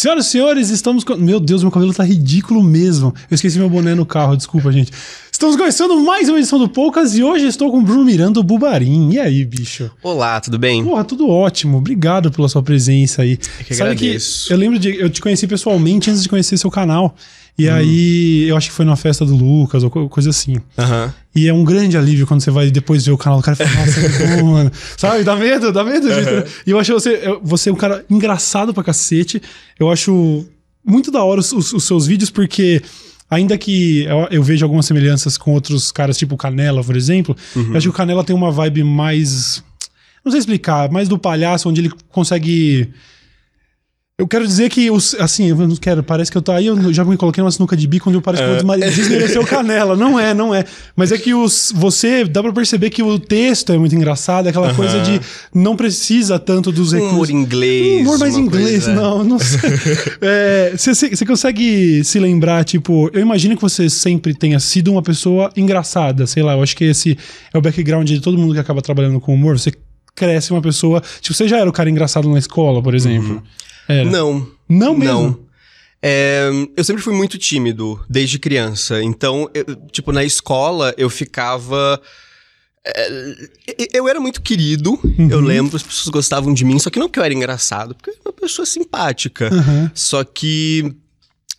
Senhoras e senhores, estamos com... Meu Deus, meu cabelo tá ridículo mesmo. Eu esqueci meu boné no carro, desculpa, gente. Estamos começando mais uma edição do Poucas e hoje estou com o Bruno Miranda, o Bubarim. E aí, bicho? Olá, tudo bem? Porra, tudo ótimo. Obrigado pela sua presença aí. Eu que agradeço. Que eu lembro de... Eu te conheci pessoalmente antes de conhecer seu canal. E hum. aí, eu acho que foi numa festa do Lucas ou coisa assim. Uhum. E é um grande alívio quando você vai depois ver o canal do cara e fala, nossa, que bom, mano. Sabe, dá medo, dá medo. Uhum. E eu acho você, você é um cara engraçado pra cacete. Eu acho muito da hora os, os, os seus vídeos, porque ainda que eu, eu, vejo algumas semelhanças com outros caras, tipo o Canela, por exemplo, uhum. eu acho que o Canela tem uma vibe mais. Não sei explicar, mais do palhaço, onde ele consegue eu quero dizer que, os, assim, eu não quero, parece que eu tô aí, eu já me coloquei numa sinuca de bico onde eu pareço que vou é. desmerecer o canela. Não é, não é. Mas é que os, você, dá pra perceber que o texto é muito engraçado, aquela uh -huh. coisa de não precisa tanto dos recursos. Humor inglês. Um humor mais inglês, coisa... não, não sei. é, você, você consegue se lembrar, tipo, eu imagino que você sempre tenha sido uma pessoa engraçada, sei lá, eu acho que esse é o background de todo mundo que acaba trabalhando com humor. Você cresce uma pessoa. Tipo, você já era o cara engraçado na escola, por exemplo. Uhum. Era. Não. Não mesmo? Não. É, eu sempre fui muito tímido, desde criança. Então, eu, tipo, na escola eu ficava. É, eu era muito querido, uhum. eu lembro, as pessoas gostavam de mim, só que não que eu era engraçado, porque eu era uma pessoa simpática. Uhum. Só que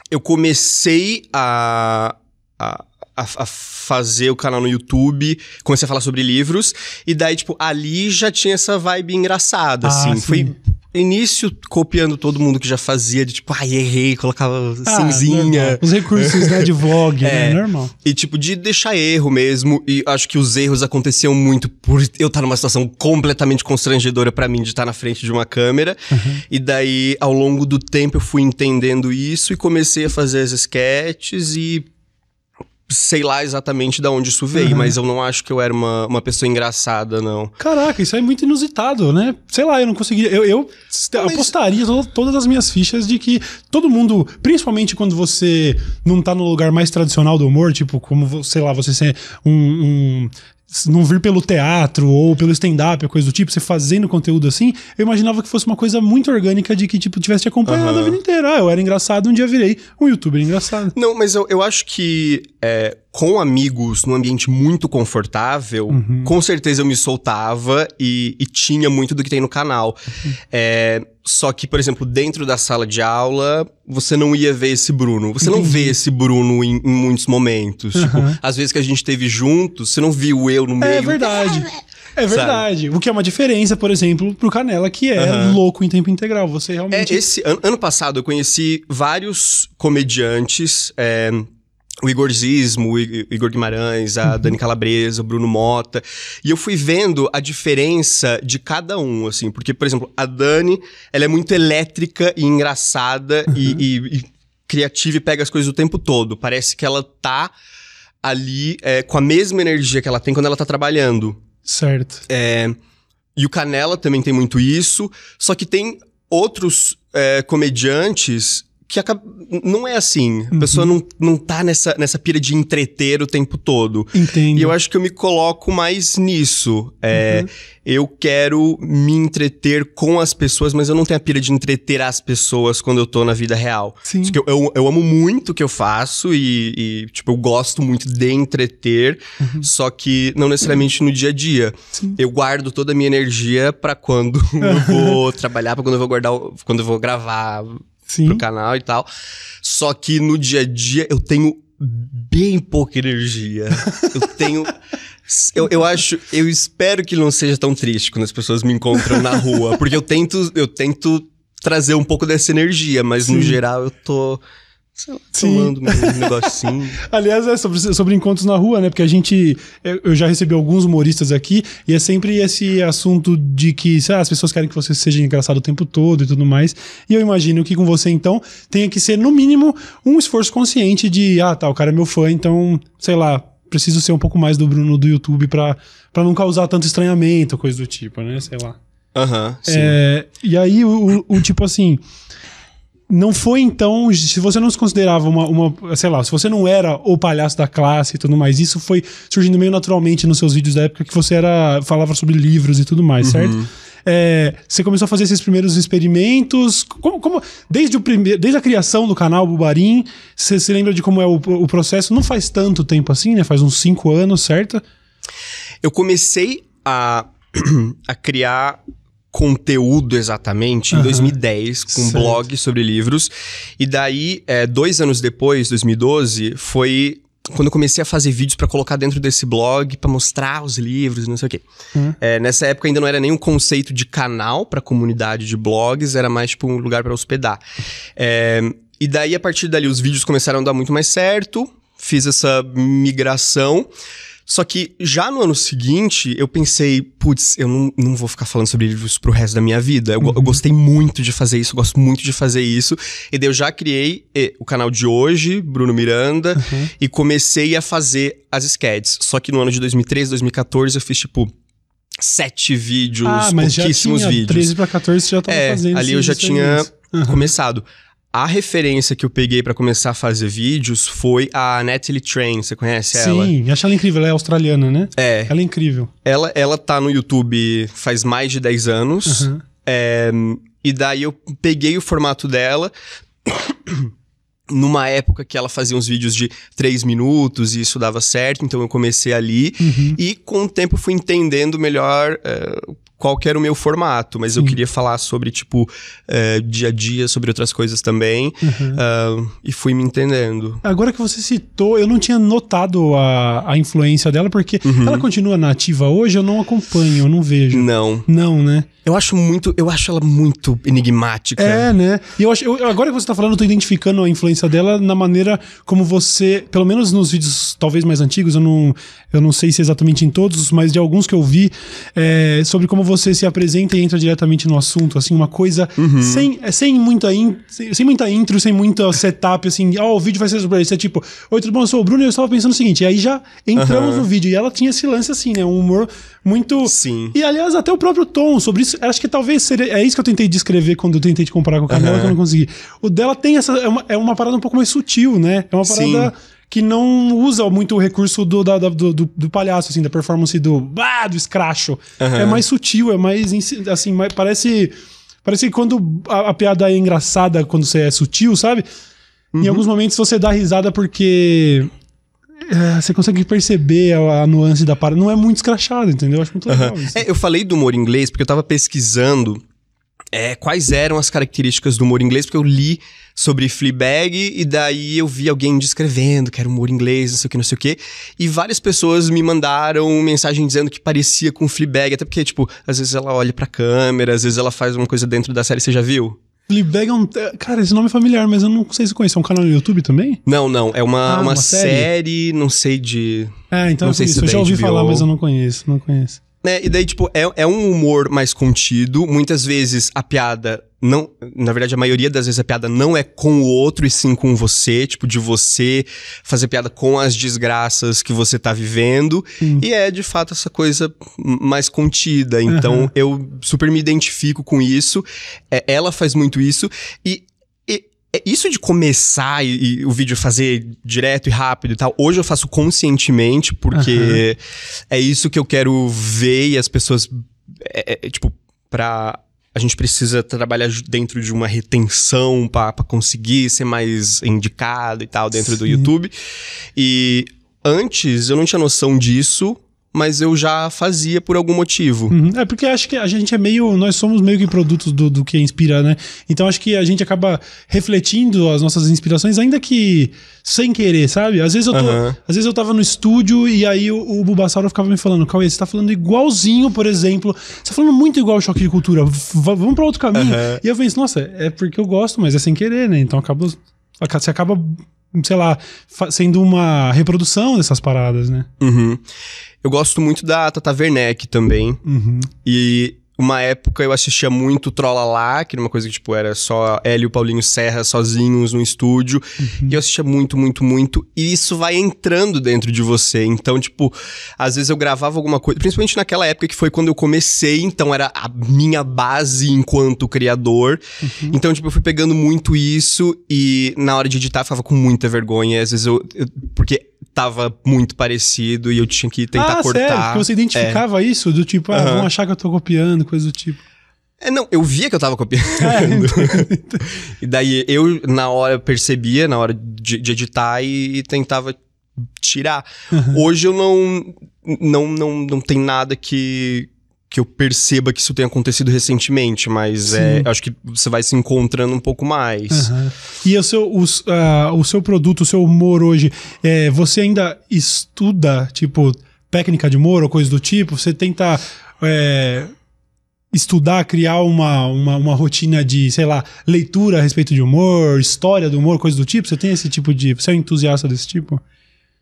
eu comecei a, a, a, fazer o canal no YouTube, comecei a falar sobre livros, e daí, tipo, ali já tinha essa vibe engraçada, ah, assim. Sim. Foi início copiando todo mundo que já fazia, de tipo, ai, errei, colocava ah, cinzinha. Normal. Os recursos, né, de vlog, né, é, né? Normal. E tipo, de deixar erro mesmo. E acho que os erros aconteciam muito por eu estar numa situação completamente constrangedora para mim de estar na frente de uma câmera. Uhum. E daí, ao longo do tempo, eu fui entendendo isso e comecei a fazer as sketches e sei lá exatamente de onde isso veio, uhum. mas eu não acho que eu era uma, uma pessoa engraçada, não. Caraca, isso é muito inusitado, né? Sei lá, eu não conseguiria. Eu, eu mas... apostaria todas as minhas fichas de que todo mundo, principalmente quando você não tá no lugar mais tradicional do humor, tipo, como, sei lá, você ser um, um não vir pelo teatro ou pelo stand-up, coisa do tipo, você fazendo conteúdo assim, eu imaginava que fosse uma coisa muito orgânica de que, tipo, tivesse te acompanhado uhum. a vida inteira. Ah, eu era engraçado, um dia virei um youtuber engraçado. Não, mas eu, eu acho que é, com amigos num ambiente muito confortável, uhum. com certeza eu me soltava e, e, tinha muito do que tem no canal. Uhum. É, só que, por exemplo, dentro da sala de aula, você não ia ver esse Bruno. Você Entendi. não vê esse Bruno em, em muitos momentos. Uhum. Tipo, às vezes que a gente teve juntos, você não viu eu no é meio. É verdade. É verdade. Sabe? O que é uma diferença, por exemplo, pro Canela, que é uhum. louco em tempo integral. Você realmente. É, esse an ano passado eu conheci vários comediantes. É, o Igor Zismo, o Igor Guimarães, a uhum. Dani Calabresa, o Bruno Mota. E eu fui vendo a diferença de cada um, assim. Porque, por exemplo, a Dani, ela é muito elétrica e engraçada uhum. e, e, e, criativa e pega as coisas o tempo todo. Parece que ela tá ali é, com a mesma energia que ela tem quando ela tá trabalhando. Certo. É, e o Canela também tem muito isso. Só que tem outros é, comediantes que acaba, não é assim. A uhum. pessoa não, não tá nessa, nessa pira de entreter o tempo todo. Entendo. E eu acho que eu me coloco mais nisso. É, uhum. Eu quero me entreter com as pessoas, mas eu não tenho a pira de entreter as pessoas quando eu tô na vida real. Sim. Eu, eu, eu, amo muito o que eu faço e, e, tipo, eu gosto muito de entreter, uhum. só que não necessariamente no dia a dia. Sim. Eu guardo toda a minha energia para quando eu vou trabalhar, para quando eu vou guardar, quando eu vou gravar Sim. pro canal e tal. Só que no dia a dia eu tenho bem pouca energia. eu tenho. Eu, eu acho, eu espero que não seja tão triste quando as pessoas me encontram na rua, porque eu tento, eu tento trazer um pouco dessa energia, mas Sim. no geral eu tô sei lá, tomando um negocinho. Aliás, é sobre, sobre encontros na rua, né? Porque a gente. Eu já recebi alguns humoristas aqui e é sempre esse assunto de que lá, as pessoas querem que você seja engraçado o tempo todo e tudo mais. E eu imagino que com você, então, tenha que ser, no mínimo, um esforço consciente de, ah, tá, o cara é meu fã, então, sei lá, preciso ser um pouco mais do Bruno do YouTube pra, pra não causar tanto estranhamento, coisa do tipo, né? Sei lá. Aham, uhum, é, e aí, o, o tipo assim não foi então, se você não se considerava uma, uma, sei lá, se você não era o palhaço da classe e tudo mais, isso foi surgindo meio naturalmente nos seus vídeos da época que você era falava sobre livros e tudo mais, certo? É, você começou a fazer esses primeiros experimentos, como, como desde, o primeiro, desde a criação do canal Bubarim, você se lembra de como é o, o processo? Não faz tanto tempo assim, né? Faz uns cinco anos, certo? Eu comecei a, a criar conteúdo exatamente em Aham. 2010, com um Certo. blog sobre livros. E daí, é, dois anos depois, 2012, foi quando eu comecei a fazer vídeos pra colocar dentro desse blog, pra mostrar os livros, não sei o quê. Uhum. É, nessa época ainda não era nenhum conceito de canal pra comunidade de blogs, era mais tipo um lugar pra hospedar. É, e daí, a partir dali, os vídeos começaram a dar muito mais certo, fiz essa migração. Só que já no ano seguinte, eu pensei, putz, eu não, não vou ficar falando sobre livros pro resto da minha vida. Eu, go- eu gostei muito de fazer isso, eu gosto muito de fazer isso. E daí eu já criei eh, o canal de hoje, Bruno Miranda, e comecei a fazer as sketches. Só que no ano de 2013, 2014, eu fiz tipo sete vídeos, ah, mas já pouquíssimos tinha vídeos. 13 para 14 você já tava É, fazendo ali eu já tinha. Aham. começado. A referência que eu peguei pra começar a fazer vídeos foi a Natalie Train, você conhece ela? Sim, acho ela incrível, ela é australiana, né? É, Ela é incrível. ela, ela tá no YouTube faz mais de 10 anos. Aham. É, e daí eu peguei o formato dela. Numa época que ela fazia uns vídeos de 3 minutos e isso dava certo, então eu comecei ali. Uhum. E com o tempo eu fui entendendo melhor é, qual que era o meu formato. Mas eu Sim. queria falar sobre, tipo, é, dia a dia, sobre outras coisas também. Uhum. ah, e fui me entendendo. Agora que você citou, eu não tinha notado a, a influência dela, porque Uhum. ela continua nativa hoje, eu não acompanho, eu não vejo. Não. Não, né? Eu acho muito. Eu acho ela muito enigmática. É, né? E eu acho, eu- agora que você tá falando, eu tô identificando a influência dela na maneira como você, pelo menos nos vídeos talvez mais antigos, eu não, eu não sei se exatamente em todos, mas de alguns que eu vi, é, sobre como você se apresenta e entra diretamente no assunto, assim, uma coisa sem, é, sem muita in, sem, sem muita intro, sem muita setup, assim, ó, o vídeo vai ser sobre isso. É tipo, oi, tudo bom? Eu sou o Bruno e eu estava pensando o seguinte, e aí já entramos Aham. no vídeo, e ela tinha esse lance assim, né? Um humor muito. Sim. E aliás, até o próprio tom sobre isso, acho que talvez seria. É isso que eu tentei descrever quando eu tentei te comparar com o Camila, Aham. que eu não consegui. O dela tem essa. É uma, é uma parada um pouco mais sutil, né? É uma parada Sim. Que não usa muito o recurso do, da- do, do, do palhaço, assim, da performance do. Bah, do escracho. Aham. É mais sutil, é mais. Assim, mais, parece. Parece que quando a, a piada é engraçada, quando você é sutil, sabe? Uhum. Em alguns momentos você dá risada porque. é, você consegue perceber a, a nuance da parada. Não é muito escrachado, entendeu? Eu acho muito legal isso. É, eu falei do humor inglês porque eu tava pesquisando é, quais eram as características do humor inglês, porque eu li sobre Fleabag e daí eu vi alguém descrevendo que era humor inglês, não sei o que, não sei o que. E várias pessoas me mandaram mensagem dizendo que parecia com Fleabag, até porque, tipo, às vezes ela olha pra câmera, às vezes ela faz uma coisa dentro da série, você já viu? Fleabag é um. é, Cara, esse nome é familiar, mas eu não sei se conhece. É um canal no YouTube também? Não, não, é uma, Ah, uma, uma série? série? não sei de... É, então Não é sei se. Eu já ouvi HBO. falar, mas eu não conheço. Não conheço. Né? E daí, tipo, é, é um humor mais contido. Muitas vezes a piada não. Na verdade, a maioria das vezes a piada não é com o outro, e sim com você. Tipo, de você fazer piada com as desgraças que você tá vivendo. E é, de fato, essa coisa mais contida. Então, Aham. eu super me identifico com isso. É, ela faz muito isso. E. é isso de começar e, e o vídeo fazer direto e rápido e tal, hoje eu faço conscientemente, porque é isso que eu quero ver e as pessoas. É, é, tipo, pra. A gente precisa trabalhar dentro de uma retenção pra conseguir ser mais indicado e tal dentro do Sim. YouTube. E antes eu não tinha noção disso, mas eu já fazia por algum motivo. Uhum. É porque acho que a gente é meio. Nós somos meio que produtos do, do que inspira, né? Então acho que a gente acaba refletindo as nossas inspirações, ainda que sem querer, sabe? Às vezes eu tô. Aham. Às vezes eu tava no estúdio e aí o, o Bulbasauro ficava me falando, Cauê, você tá falando igualzinho, por exemplo. Você tá falando muito igual o choque de cultura. Vamos pra outro caminho. Aham. E eu penso, nossa, é porque eu gosto, mas é sem querer, né? Então acaba. Você acaba, sei lá, sendo uma reprodução dessas paradas, né? Uhum. Eu gosto muito da Tata Werneck também. Uhum. E uma época eu assistia muito Trolla Lá, que era uma coisa que, tipo, era só Hélio e Paulinho Serra sozinhos no estúdio. Uhum. E eu assistia muito, muito, muito. E isso vai entrando dentro de você. Então, tipo, às vezes eu gravava alguma coisa, principalmente naquela época que foi quando eu comecei, então era a minha base enquanto criador. Uhum. Então, tipo, eu fui pegando muito isso e na hora de editar eu ficava com muita vergonha. Às vezes eu, eu porque tava muito parecido e eu tinha que tentar ah, cortar. Sério? Porque você identificava é. isso? Do tipo, ah, uhum. vão achar que eu tô copiando, coisa do tipo. É, não, eu via que eu tava copiando. É, então. e daí eu, na hora, percebia, na hora de, de editar e, e, tentava tirar. Uhum. Hoje eu não, não, não, não tem nada que, que eu perceba que isso tenha acontecido recentemente, mas é, acho que você vai se encontrando um pouco mais. Uhum. E o seu, o, uh, o seu produto, o seu humor hoje, é, você ainda estuda, tipo, técnica de humor ou coisa do tipo? Você tenta é, estudar, criar uma, uma, uma rotina de, sei lá, leitura a respeito de humor, história do humor, coisa do tipo? Você tem esse tipo de. Você é um entusiasta desse tipo?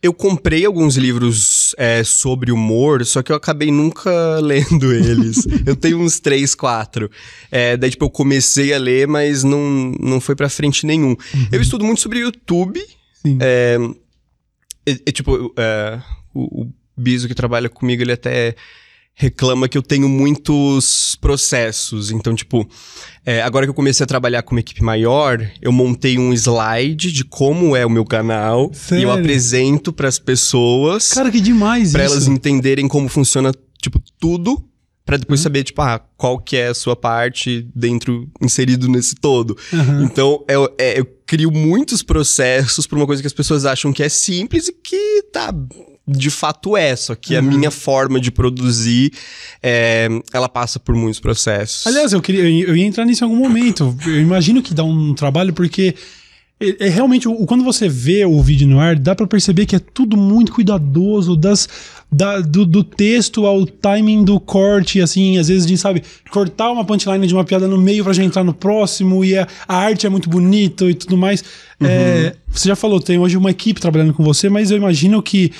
Eu comprei alguns livros é, sobre humor, só que eu acabei nunca lendo eles. eu tenho uns três, quatro. É, daí, tipo, eu comecei a ler, mas não, não foi pra frente nenhum. Uhum. Eu estudo muito sobre YouTube. É, é, tipo, é, o, o Biso que trabalha comigo, ele até reclama que eu tenho muitos processos. Então, tipo, é, agora que eu comecei a trabalhar com uma equipe maior, eu montei um slide de como é o meu canal Sério? e eu apresento para as pessoas. Cara, que demais Para elas entenderem como funciona, tipo, tudo para depois uhum. saber, tipo, ah, qual que é a sua parte dentro, inserido nesse todo. Uhum. Então, eu, é, eu crio muitos processos para uma coisa que as pessoas acham que é simples e que tá de fato é, só que uhum. a minha forma de produzir, é, ela passa por muitos processos. Aliás, eu, queria, eu ia entrar nisso em algum momento. Eu imagino que dá um trabalho, porque é, é realmente, quando você vê o vídeo no ar, dá para perceber que é tudo muito cuidadoso, das, da, do, do, texto ao timing do corte, assim, às vezes de, sabe, cortar uma punchline de uma piada no meio pra já entrar no próximo, e a, a arte é muito bonita e tudo mais. Uhum. É, você já falou, tem hoje uma equipe trabalhando com você, mas eu imagino que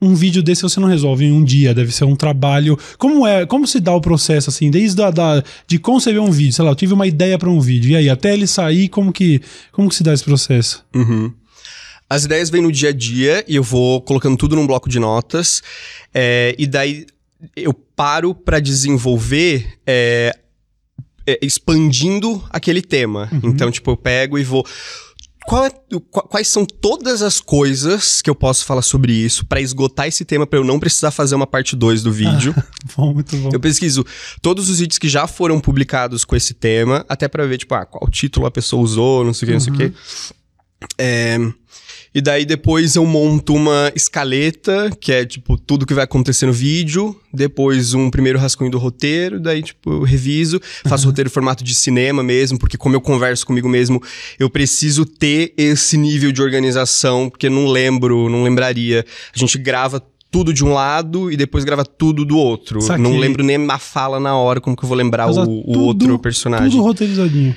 um vídeo desse você não resolve em um dia, deve ser um trabalho. Como é, como se dá o processo assim, desde a, da, de conceber um vídeo, sei lá, eu tive uma ideia para um vídeo e aí até ele sair, como que como que se dá esse processo? Uhum. As ideias vêm no dia a dia e eu vou colocando tudo num bloco de notas é, e daí eu paro para desenvolver é, é, expandindo aquele tema. Uhum. Então, tipo, eu pego e vou é, quais são todas as coisas que eu posso falar sobre isso para esgotar esse tema para eu não precisar fazer uma parte 2 do vídeo? Ah, bom, muito bom. Eu pesquiso todos os vídeos que já foram publicados com esse tema, até para ver, tipo, ah, qual título a pessoa usou, não sei o que, não sei o que. Uhum. É, e daí depois eu monto uma escaleta, que é tipo tudo que vai acontecer no vídeo, depois um primeiro rascunho do roteiro, daí tipo eu reviso, faço uhum. roteiro em formato de cinema mesmo, porque como eu converso comigo mesmo, eu preciso ter esse nível de organização, porque não lembro, não lembraria. A gente grava tudo de um lado e depois grava tudo do outro. Saquei. Não lembro nem a fala na hora, como que eu vou lembrar o, tudo, o, outro personagem. Tudo roteirizadinho.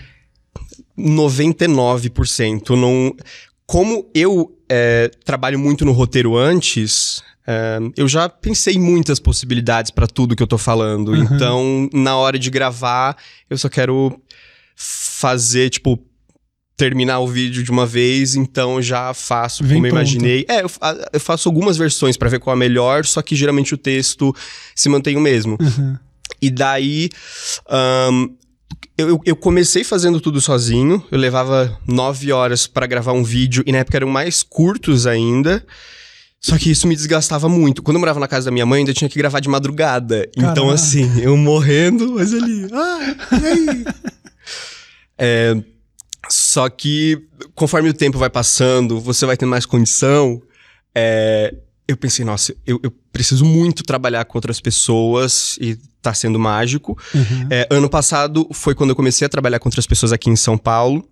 99%. Não, como eu é, trabalho muito no roteiro antes, é, eu já pensei muitas possibilidades para tudo que eu tô falando. Uhum. Então, na hora de gravar, eu só quero fazer, tipo, terminar o vídeo de uma vez, então já faço Vem como eu imaginei. É, eu, eu, faço algumas versões para ver qual é a melhor, só que geralmente o texto se mantém o mesmo. Uhum. E daí, um, eu, eu, comecei fazendo tudo sozinho. Eu levava nove horas para gravar um vídeo e na época eram mais curtos ainda. Só que isso me desgastava muito. Quando eu morava na casa da minha mãe, ainda tinha que gravar de madrugada. Caramba. Então, assim, eu morrendo, mas ali. Ah, e aí? é, só que conforme o tempo vai passando, você vai tendo mais condição. É, eu pensei, nossa, eu, eu, preciso muito trabalhar com outras pessoas e tá sendo mágico. Uhum. É, ano passado foi quando eu comecei a trabalhar com outras pessoas aqui em São Paulo.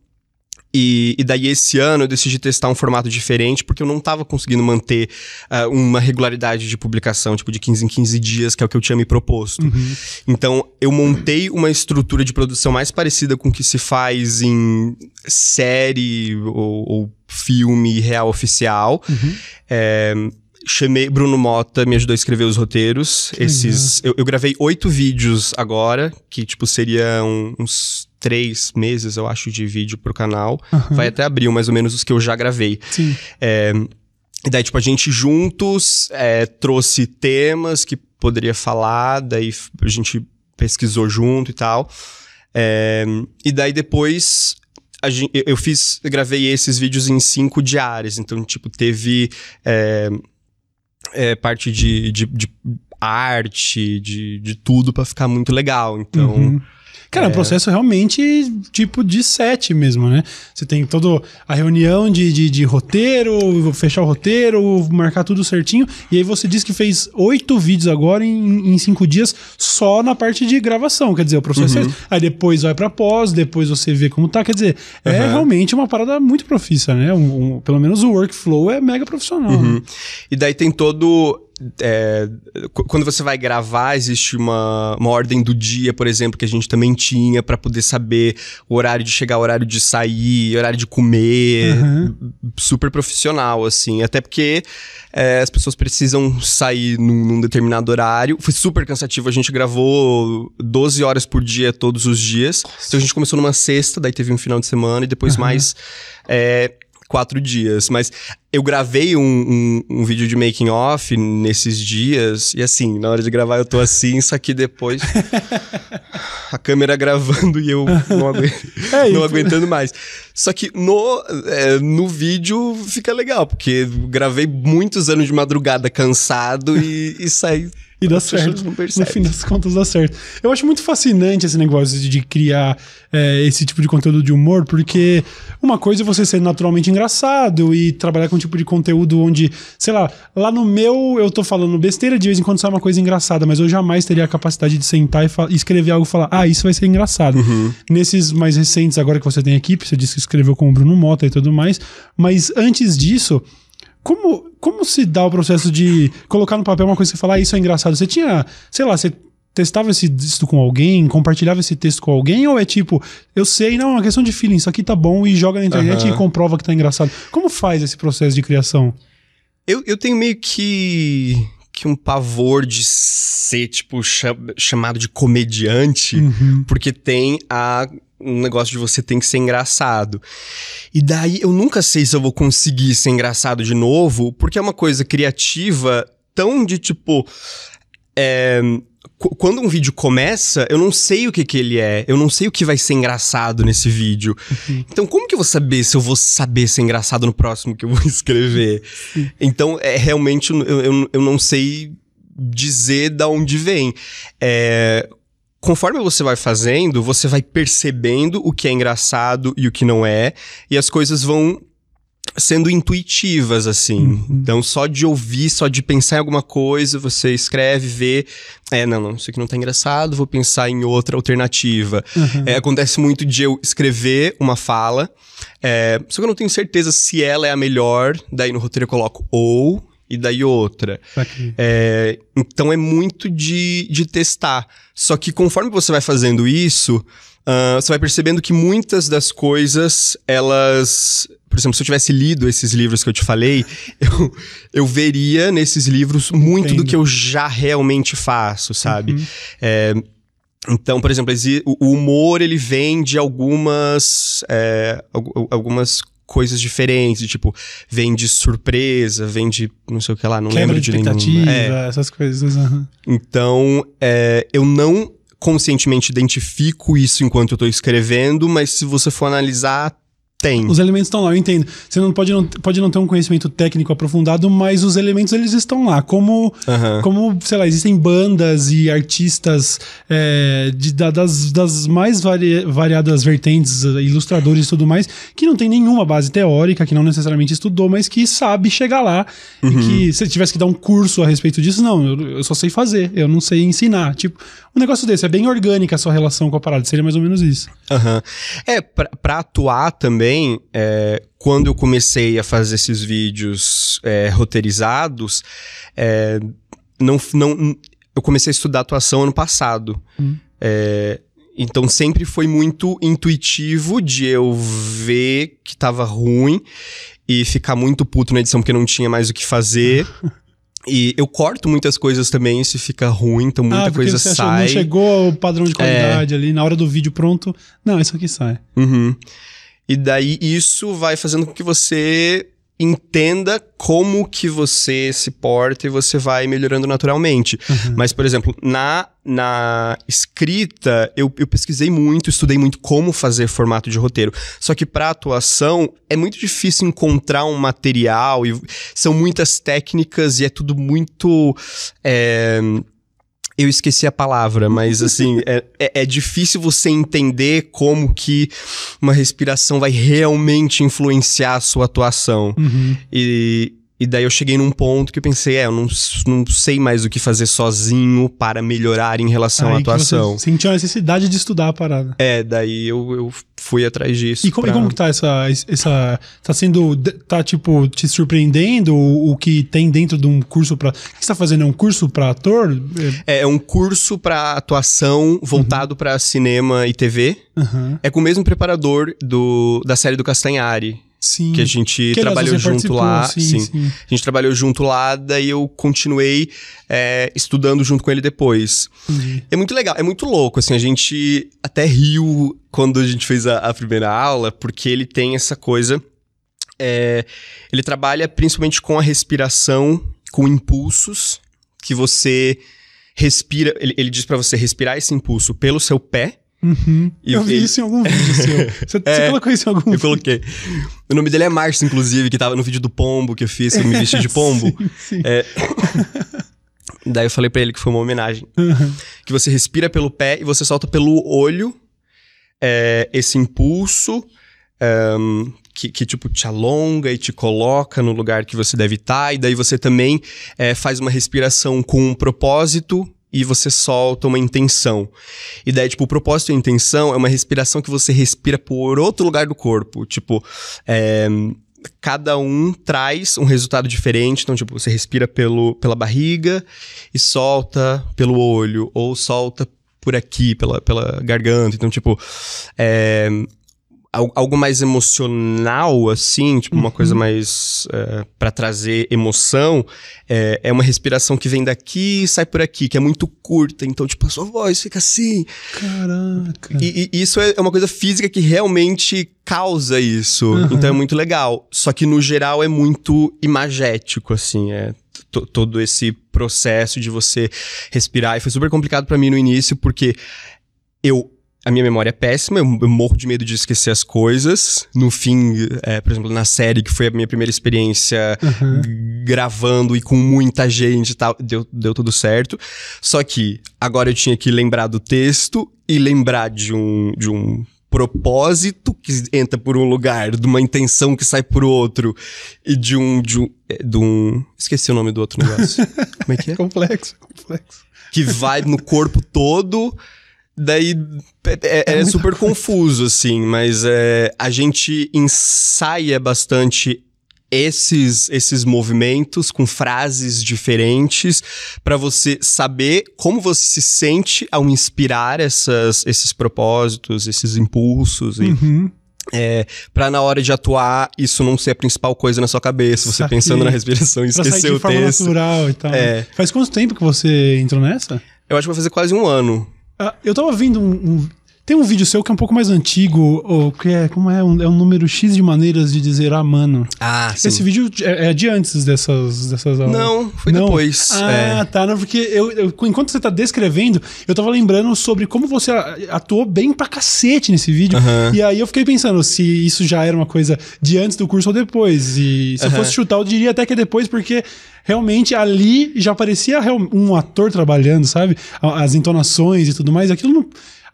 E, e, daí esse ano eu decidi testar um formato diferente porque eu não estava conseguindo manter uh, uma regularidade de publicação, tipo de 15 em 15 dias, que é o que eu tinha me proposto. Uhum. Então eu montei uma estrutura de produção mais parecida com o que se faz em série ou, ou filme real oficial. Uhum. É, chamei Bruno Mota, me ajudou a escrever os roteiros. Esses, eu, eu, gravei oito vídeos agora, que tipo seriam uns três meses, eu acho, de vídeo pro canal. Uhum. Vai até abril, mais ou menos, os que eu já gravei. Sim. É, e daí, tipo, a gente juntos é, trouxe temas que poderia falar, daí a gente pesquisou junto e tal. É, e daí depois gente, eu fiz, eu gravei esses vídeos em cinco diárias, então, tipo, teve é, é, parte de, de, de, arte, de, de tudo para ficar muito legal. Então. Uhum. Cara, é um processo realmente tipo de set mesmo, né? Você tem toda a reunião de, de, de, roteiro, fechar o roteiro, marcar tudo certinho. E aí você disse que fez oito vídeos agora em, em cinco dias só na parte de gravação. Quer dizer, o processo é uhum. é Aí depois vai pra pós, depois você vê como tá. Quer dizer, uhum. é realmente uma parada muito profissa, né? Um, um, pelo menos o workflow é mega profissional. Uhum. Né? E daí tem todo é, quando você vai gravar, existe uma, uma ordem do dia, por exemplo, que a gente também tinha para poder saber o horário de chegar, o horário de sair, horário de comer. Uhum. Super profissional, assim. Até porque é, as pessoas precisam sair num, num, determinado horário. Foi super cansativo. A gente gravou 12 horas por dia, todos os dias. Então a gente começou numa sexta, daí teve um final de semana e depois uhum. mais. É, quatro dias. Mas eu gravei um, um, um, vídeo de making off nesses dias, e assim, na hora de gravar eu tô assim, só que depois a câmera gravando e eu não, agu é não aguentando mais. Só que no, é, no vídeo fica legal, porque gravei muitos anos de madrugada cansado e, e saí e dá certo. No fim das contas dá certo. Eu acho muito fascinante esse negócio de, criar é, esse tipo de conteúdo de humor, porque uma coisa é você ser naturalmente engraçado e trabalhar com um tipo de conteúdo onde, sei lá, lá no meu eu tô falando besteira, de vez em quando sai uma coisa engraçada, mas eu jamais teria a capacidade de sentar e, escrever algo e falar, ah, isso vai ser engraçado. Uhum. Nesses mais recentes, agora que você tem equipe, você disse que escreveu com o Bruno Mota e tudo mais, mas antes disso como, como se dá o processo de colocar no papel uma coisa e falar, ah, isso é engraçado? Você tinha, sei lá, você testava esse texto com alguém, compartilhava esse texto com alguém, ou é tipo, eu sei, não, é uma questão de feeling, isso aqui tá bom e joga na internet uhum. e comprova que tá engraçado. Como faz esse processo de criação? Eu, eu tenho meio que que um pavor de ser, tipo, chamado de comediante, uhum. porque tem a um negócio de você tem que ser engraçado. E daí eu nunca sei se eu vou conseguir ser engraçado de novo, porque é uma coisa criativa tão de tipo. É, quando um vídeo começa, eu não sei o que, que ele é, eu não sei o que vai ser engraçado nesse vídeo. Uhum. Então, como que eu vou saber se eu vou saber ser engraçado no próximo que eu vou escrever? Então, é realmente eu, eu, eu não sei dizer da onde vem. É, conforme você vai fazendo, você vai percebendo o que é engraçado e o que não é, e as coisas vão sendo intuitivas, assim. Uhum. Então, só de ouvir, só de pensar em alguma coisa, você escreve, vê. É, não, não, isso aqui não tá engraçado, vou pensar em outra alternativa. Uhum. É, acontece muito de eu escrever uma fala, é, só que eu não tenho certeza se ela é a melhor, daí no roteiro eu coloco ou e daí outra. É, então é muito de, de testar. Só que conforme você vai fazendo isso, uh, você vai percebendo que muitas das coisas, elas. Por exemplo, se eu tivesse lido esses livros que eu te falei, eu, eu veria nesses livros muito Entendo. do que eu já realmente faço, sabe? Uhum. É, então, por exemplo, o humor ele vem de algumas, é, algumas coisas diferentes, tipo, vem de surpresa, vem de não sei o que lá, não Quebra lembro de, de nenhuma. É. essas coisas. Uhum. Então, é, eu não conscientemente identifico isso enquanto eu tô escrevendo, mas se você for analisar, tem. Os elementos estão lá, eu entendo. Você não pode, não pode não ter um conhecimento técnico aprofundado, mas os elementos eles estão lá. Como, uhum. como sei lá, existem bandas e artistas é, de, da, das, das mais vari, variadas vertentes, ilustradores e tudo mais, que não tem nenhuma base teórica, que não necessariamente estudou, mas que sabe chegar lá. Uhum. E que se tivesse que dar um curso a respeito disso, não, eu, eu só sei fazer, eu não sei ensinar. Tipo, um negócio desse, é bem orgânica a sua relação com a parada, seria mais ou menos isso. Uhum. É, pra, pra atuar também, é, quando eu comecei a fazer esses vídeos é, roteirizados, é, não, não, eu comecei a estudar atuação ano passado. Hum. É, então sempre foi muito intuitivo de eu ver que tava ruim e ficar muito puto na edição porque não tinha mais o que fazer. E eu corto muitas coisas também, se fica ruim, então muita ah, coisa você achou, sai. não chegou ao padrão de qualidade ali, na hora do vídeo pronto. Não, isso aqui sai. Uhum. E daí isso vai fazendo com que você entenda como que você se porta e você vai melhorando naturalmente. Mas, por exemplo, na, na escrita, eu, eu pesquisei muito, estudei muito como fazer formato de roteiro. Só que para atuação, é muito difícil encontrar um material e são muitas técnicas e é tudo muito... é, eu esqueci a palavra, mas assim, é, é, é difícil você entender como que uma respiração vai realmente influenciar a sua atuação. Uhum. E, e daí eu cheguei num ponto que eu pensei, é, eu não, não sei mais o que fazer sozinho para melhorar em relação à Aí que atuação. Você sentiu a necessidade de estudar a parada. É, daí eu, eu fui atrás disso. E como, pra- e como que tá essa, essa. Tá sendo. Tá, tipo, te surpreendendo o, o que tem dentro de um curso pra. O que você tá fazendo? É um curso pra ator? É, É, é um curso para atuação voltado pra cinema e TV. Aham. É com o mesmo preparador do, da série do Castanhari. Sim. Que a gente Que, aliás, trabalhou você junto lá. sim, sim. sim. A gente trabalhou junto lá, daí eu continuei é, estudando junto com ele depois. Entendi. É muito legal, é muito louco, assim, a gente até riu quando a gente fez a, a primeira aula, porque ele tem essa coisa. é, ele trabalha principalmente com a respiração, com impulsos, que você respira. Ele, ele diz pra você respirar esse impulso pelo seu pé. Uhum. Eu vi ele- isso em algum vídeo seu. Você, É. você colocou isso em algum Eu coloquei. O nome dele é Márcio, inclusive, que tava no vídeo do pombo que eu fiz, que eu me vesti de pombo. Sim, sim. É. Daí eu falei pra ele que foi uma homenagem. Aham. Que você respira pelo pé e você solta pelo olho é, esse impulso que, que, tipo, te alonga e te coloca no lugar que você deve estar. E daí você também é, faz uma respiração com um propósito e você solta uma intenção. E daí, tipo, o propósito e a intenção é uma respiração que você respira por outro lugar do corpo. Tipo, é, cada um traz um resultado diferente. Então, tipo, você respira pelo, pela barriga e solta pelo olho, ou solta por aqui, pela, pela garganta. Então, tipo, é, algo mais emocional, assim, tipo, uma coisa mais é, para trazer emoção, é, é uma respiração que vem daqui e sai por aqui, que é muito curta. Então, tipo, a sua voz fica assim. Caraca. E, e isso é uma coisa física que realmente causa isso. Uhum. Então é muito legal. Só que no geral é muito imagético, assim. É to- todo esse processo de você respirar. E foi super complicado pra mim no início, porque eu. A minha memória é péssima, eu, eu morro de medo de esquecer as coisas. No fim, é, por exemplo, na série, que foi a minha primeira experiência g- gravando e com muita gente e tal, deu, deu tudo certo. Só que agora eu tinha que lembrar do texto e lembrar de um, de um propósito que entra por um lugar, de uma intenção que sai por outro e de um. De um, é, de um esqueci o nome do outro negócio. Como é que é? Complexo, complexo. que vai no corpo todo. Daí é, é- é muita super confuso, assim, mas é, a gente ensaia bastante esses, esses movimentos com frases diferentes pra você saber como você se sente ao inspirar essas, esses propósitos, esses impulsos e Uhum. é, para na hora de atuar isso não ser a principal coisa na sua cabeça, você Saquei. pensando na respiração e esquecer o texto. natural e tal. É. Faz quanto tempo que você entrou nessa? Eu acho que vai fazer quase um ano. Ah, eu tava vendo um, um- Tem um vídeo seu que é um pouco mais antigo, ou que é. Como é? Um, é um número X de maneiras de dizer ah, mano. Ah, Esse vídeo é, é de antes dessas, dessas aulas. Não, foi Não? depois. Ah, é. tá. Não, porque eu, eu- enquanto você tá descrevendo, eu tava lembrando sobre como você atuou bem pra cacete nesse vídeo. Aham. E aí eu fiquei pensando se isso já era uma coisa de antes do curso ou depois. E se eu Aham. fosse chutar, eu diria até que é depois, porque realmente ali já parecia um ator trabalhando, sabe? As entonações e tudo mais. Aquilo não.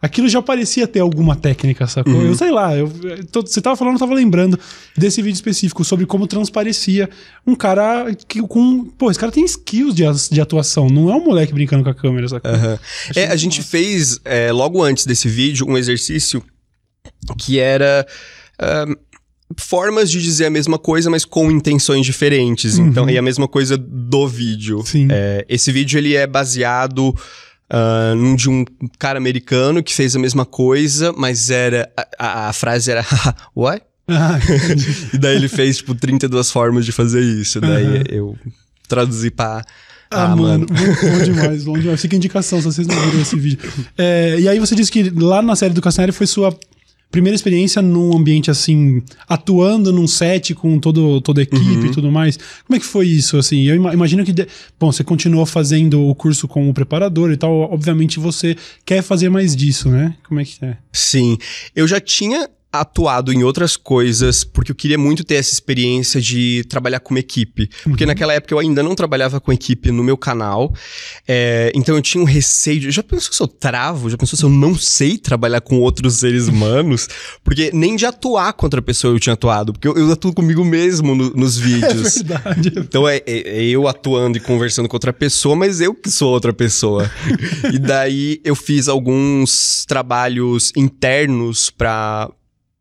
Aquilo já parecia ter alguma técnica, sacou? Uhum. Eu sei lá, eu, tô- você tava falando, eu tava lembrando desse vídeo específico sobre como transparecia um cara que, com. Pô, esse cara tem skills de, de atuação, não é um moleque brincando com a câmera, sacou? Aham. É, a gente fez, é, logo antes desse vídeo, um exercício que era. ahn, formas de dizer a mesma coisa, mas com intenções diferentes. Então, e a mesma coisa do vídeo. Sim. É, esse vídeo ele é baseado num de um cara americano que fez a mesma coisa, mas era. A, a- frase era. What? Ah. E daí ele fez, tipo, 32 formas de fazer isso. Daí Aham. eu traduzir pra. Ah, ah mano, bom demais, bom demais. Fica indicação se vocês não viram esse vídeo. É, e aí você disse que lá na série do Castanheira foi sua primeira experiência num ambiente assim, atuando num set com todo, toda a equipe uhum. e tudo mais. Como é que foi isso, assim? Eu imagino que, de... bom, você continuou fazendo o curso com o preparador e tal, obviamente você quer fazer mais disso, né? Como é que é? Sim, eu já tinha atuado em outras coisas, porque eu queria muito ter essa experiência de trabalhar com uma equipe. Porque uhum. naquela época eu ainda não trabalhava com equipe no meu canal. É, então eu tinha um receio. De, já pensou se eu travo? Já pensou se eu não sei trabalhar com outros seres humanos? Porque nem de atuar contra a pessoa eu tinha atuado. Porque eu, eu atuo comigo mesmo no, nos vídeos. É verdade. Então é, é, é, eu atuando e conversando com outra pessoa, mas eu que sou outra pessoa. e daí eu fiz alguns trabalhos internos para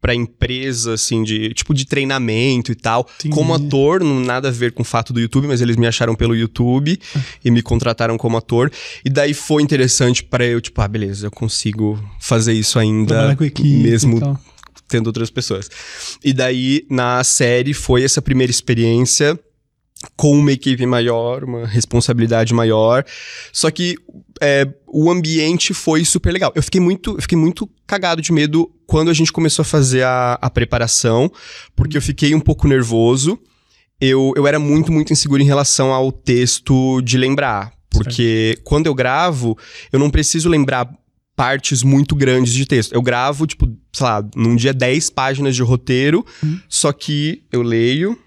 pra empresa, assim, de tipo de treinamento e tal. Entendi. Como ator, não nada a ver com o fato do YouTube, mas eles me acharam pelo YouTube e me contrataram como ator. E daí foi interessante para eu, tipo, ah, beleza, eu consigo fazer isso ainda, mesmo tendo outras pessoas. E daí, na série, foi essa primeira experiência com uma equipe maior, uma responsabilidade maior. Só que é, o ambiente foi super legal. Eu fiquei muito, eu fiquei muito cagado de medo quando a gente começou a fazer a, a preparação, porque eu fiquei um pouco nervoso. Eu, eu era muito, muito inseguro em relação ao texto de lembrar. Porque certo. quando eu gravo, eu não preciso lembrar partes muito grandes de texto. Eu gravo, tipo, sei lá, num dia 10 páginas de roteiro, hum. só que eu leio,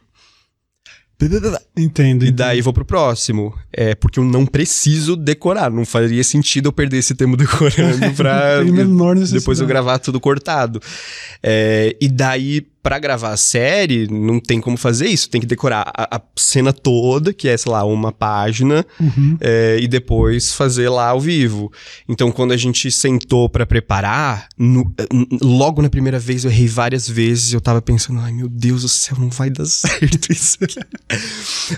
Entendo. E daí vou pro próximo. É porque eu não preciso decorar. Não faria sentido eu perder esse tempo decorando pra depois eu gravar tudo cortado. É, e daí, para gravar a série, não tem como fazer isso. Tem que decorar a, a cena toda, que é, sei lá, uma página, uhum. é, e depois fazer lá ao vivo. Então, quando a gente sentou para preparar, no, logo na primeira vez eu errei várias vezes. Eu tava pensando, ai meu Deus do céu, não vai dar certo isso aqui.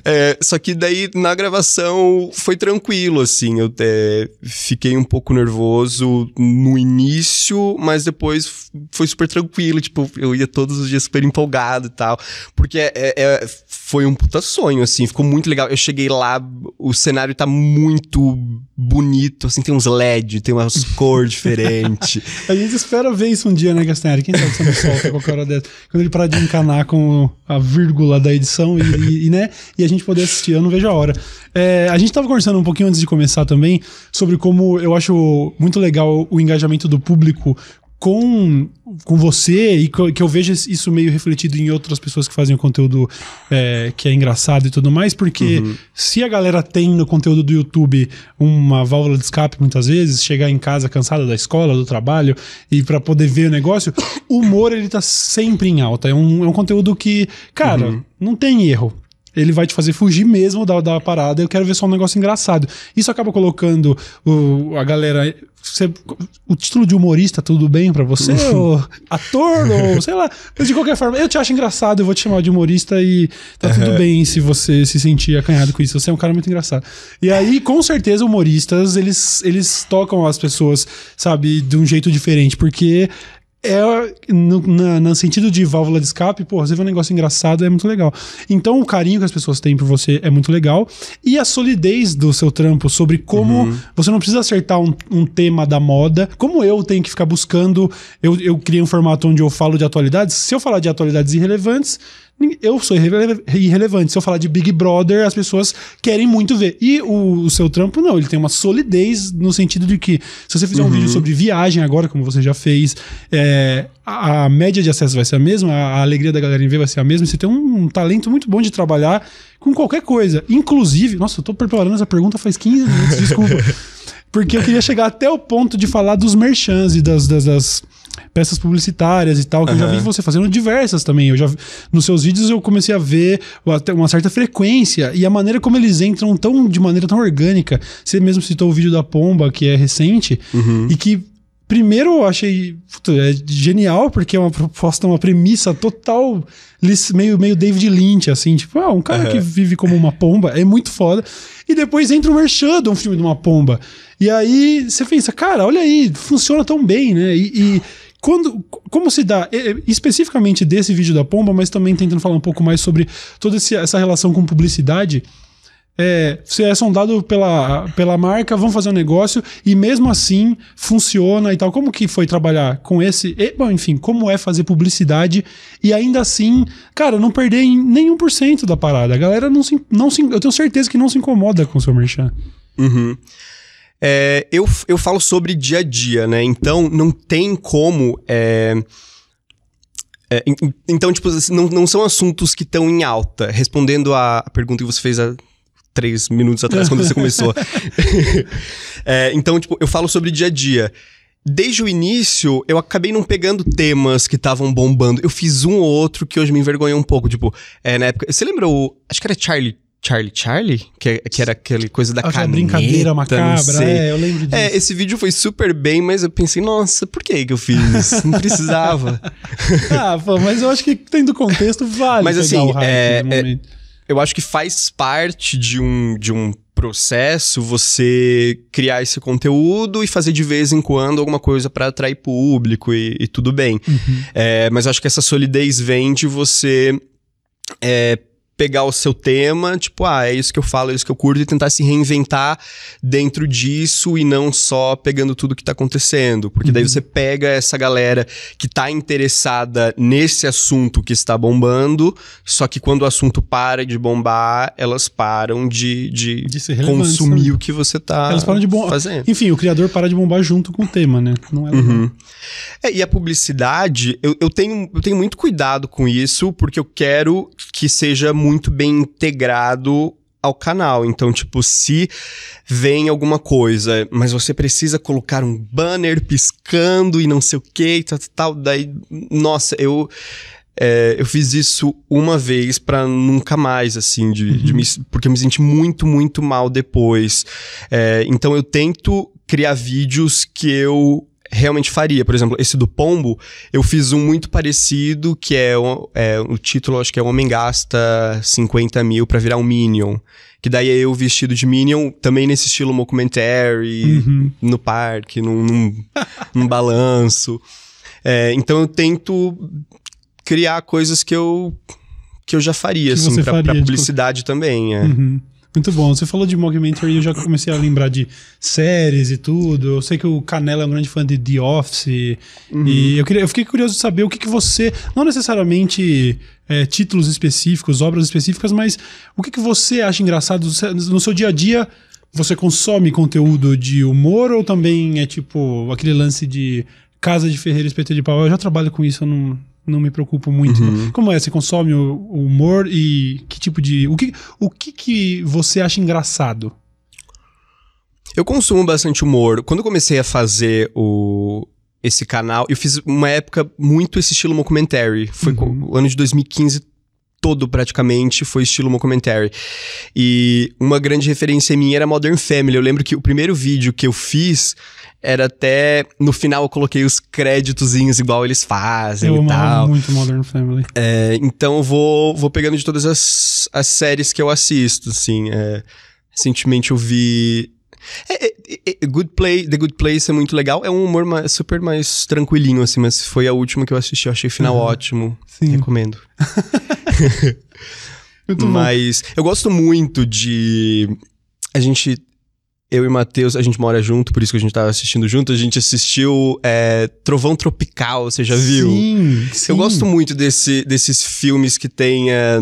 é, só que daí, na gravação, foi tranquilo, assim. Eu é, fiquei um pouco nervoso no início, mas depois foi super tranquilo. Tipo, eu ia todos os dias super empolgado e tal. Porque é, é, é, foi um puta sonho, assim, ficou muito legal. Eu cheguei lá, o cenário tá muito bonito, assim, tem uns LED, tem umas cores diferentes. a gente espera ver isso um dia, né, Castanheira? Quem sabe você não solta qualquer hora dessa. Quando ele parar de encanar com a vírgula da edição e, e, né, e a gente poder assistir, eu não vejo a hora. É, a gente tava conversando um pouquinho antes de começar também sobre como eu acho muito legal o engajamento do público com, com você e que eu vejo isso meio refletido em outras pessoas que fazem o conteúdo é, que é engraçado e tudo mais, porque uhum. se a galera tem no conteúdo do YouTube uma válvula de escape muitas vezes, chegar em casa cansada da escola, do trabalho e para poder ver o negócio, o humor ele tá sempre em alta. É um, é um conteúdo que, cara, uhum. não tem erro ele vai te fazer fugir mesmo da, da parada. Eu quero ver só um negócio engraçado. Isso acaba colocando o, a galera. Você, o título de humorista, tudo bem para você? ou ator, ou sei lá. Mas de qualquer forma, eu te acho engraçado, eu vou te chamar de humorista e tá tudo bem se você se sentir acanhado com isso. Você é um cara muito engraçado. E aí, com certeza, humoristas, eles, eles tocam as pessoas, sabe, de um jeito diferente, porque é no, na, no, sentido de válvula de escape, pô, você vê um negócio engraçado, é muito legal. Então o carinho que as pessoas têm por você é muito legal. E a solidez do seu trampo sobre como uhum. você não precisa acertar um, um, tema da moda. Como eu tenho que ficar buscando. Eu, eu criei um formato onde eu falo de atualidades. Se eu falar de atualidades irrelevantes, eu sou irrelevante. Se eu falar de Big Brother, as pessoas querem muito ver. E o, o seu trampo, não, ele tem uma solidez no sentido de que, se você fizer uhum. um vídeo sobre viagem agora, como você já fez, é, a, a, média de acesso vai ser a mesma, a, a, alegria da galera em ver vai ser a mesma. Você tem um, um, talento muito bom de trabalhar com qualquer coisa. Inclusive, nossa, eu tô preparando essa pergunta faz 15 minutos, desculpa. Porque eu queria chegar até o ponto de falar dos merchants e das, das, das peças publicitárias e tal, que uhum. eu já vi você fazendo diversas também. Eu já nos seus vídeos eu comecei a ver até uma certa frequência e a maneira como eles entram tão de maneira tão orgânica. Você mesmo citou o vídeo da Pomba, que é recente, uhum. e que Primeiro, eu achei puta, é genial, porque é uma proposta, uma premissa total, meio, meio David Lynch, assim, tipo, ah, um cara uhum. que vive como uma pomba, é muito foda. E depois entra o Merchan um filme de uma pomba. E aí você pensa, cara, olha aí, funciona tão bem, né? E, e quando, como se dá, especificamente desse vídeo da pomba, mas também tentando falar um pouco mais sobre toda essa relação com publicidade. é, você é sondado pela, pela marca, vão fazer um negócio e mesmo assim funciona e tal. Como que foi trabalhar com esse? E, bom, enfim, como é fazer publicidade e ainda assim, cara, não perder nenhum por cento da parada. A galera não se, não se. Eu tenho certeza que não se incomoda com o seu merchan. Uhum. É, eu, eu falo sobre dia a dia, né? Então não tem como. É... É, então, tipo, assim, não, não são assuntos que estão em alta. Respondendo a pergunta que você fez há três minutos atrás, quando você começou. é, então, tipo, eu falo sobre dia a dia. Desde o início, eu acabei não pegando temas que estavam bombando. Eu fiz um ou outro que hoje me envergonhou um pouco. Tipo, é, na época. Você lembra o. Acho que era Charlie Charlie Charlie? Que, que era aquele coisa da caneta, brincadeira macabra, é, eu lembro disso. É, esse vídeo foi super bem, mas eu pensei, nossa, por que que eu fiz isso? Não precisava. ah, pô, mas eu acho que tendo contexto vale Mas assim, é, é, eu acho que faz parte de um, de um processo você criar esse conteúdo e fazer de vez em quando alguma coisa para atrair público e, e tudo bem. Uhum. É, mas eu acho que essa solidez vem de você é, pegar o seu tema, tipo, ah, é isso que eu falo, é isso que eu curto, e tentar se reinventar dentro disso e não só pegando tudo que tá acontecendo. Porque uhum. daí você pega essa galera que tá interessada nesse assunto que está bombando, só que quando o assunto para de bombar, elas param de, de, de consumir o que você tá elas param de fazendo. Enfim, o criador para de bombar junto com o tema, né? Não é uhum. é, e a publicidade, eu, eu, tenho, eu tenho muito cuidado com isso, porque eu quero que seja muito muito bem integrado ao canal. Então, tipo, se vem alguma coisa, mas você precisa colocar um banner piscando e não sei o que, tal, tal, daí, nossa, eu. É, eu fiz isso uma vez para nunca mais, assim, de, uhum. de me, porque eu me senti muito, muito mal depois. É, então eu tento criar vídeos que eu realmente faria. Por exemplo, esse do Pombo, eu fiz um muito parecido, que é, é o título, acho que é Homem Gasta 50 mil pra virar um Minion. Que daí é eu vestido de Minion, também nesse estilo mockumentary, uhum. no parque, num, num, num balanço. É, então eu tento criar coisas que eu, que eu já faria, que assim, pra, faria, pra publicidade tipo... também. É. Uhum. Muito bom. Você falou de mockumentary e eu já comecei a lembrar de séries e tudo. Eu sei que o Canela é um grande fã de The Office. Uhum. E eu, queria, eu fiquei curioso de saber o que, que você, não necessariamente é, títulos específicos, obras específicas, mas o que, que você acha engraçado no seu dia a dia? Você consome conteúdo de humor ou também é tipo aquele lance de casa de Ferreira espeto de pau? Eu já trabalho com isso, eu não, não me preocupo muito. Uhum. Como é? Você consome o, o, humor e que tipo de. O que, o que, que você acha engraçado? Eu consumo bastante humor. Quando eu comecei a fazer o, esse canal, eu fiz uma época muito esse estilo documentary. Foi uhum. o ano de 2015 todo praticamente foi estilo documentary. E uma grande referência minha era Modern Family. Eu lembro que o primeiro vídeo que eu fiz era até. No final eu coloquei os créditozinhos igual eles fazem eu e tal. muito Modern Family. É, então eu vou, vou pegando de todas as, as séries que eu assisto, assim. É, recentemente eu vi. É, é, é, é, Good Play, The Good Place é muito legal. É um humor mais, super mais tranquilinho, assim, mas foi a última que eu assisti. Eu achei o final uhum. ótimo. Sim. Recomendo. mas bom. eu gosto muito de. A gente eu e Matheus, a gente mora junto, por isso que a gente tava assistindo junto. A gente assistiu é, Trovão Tropical, você já viu? Sim, sim. Eu gosto muito desse, desses filmes que tem. É,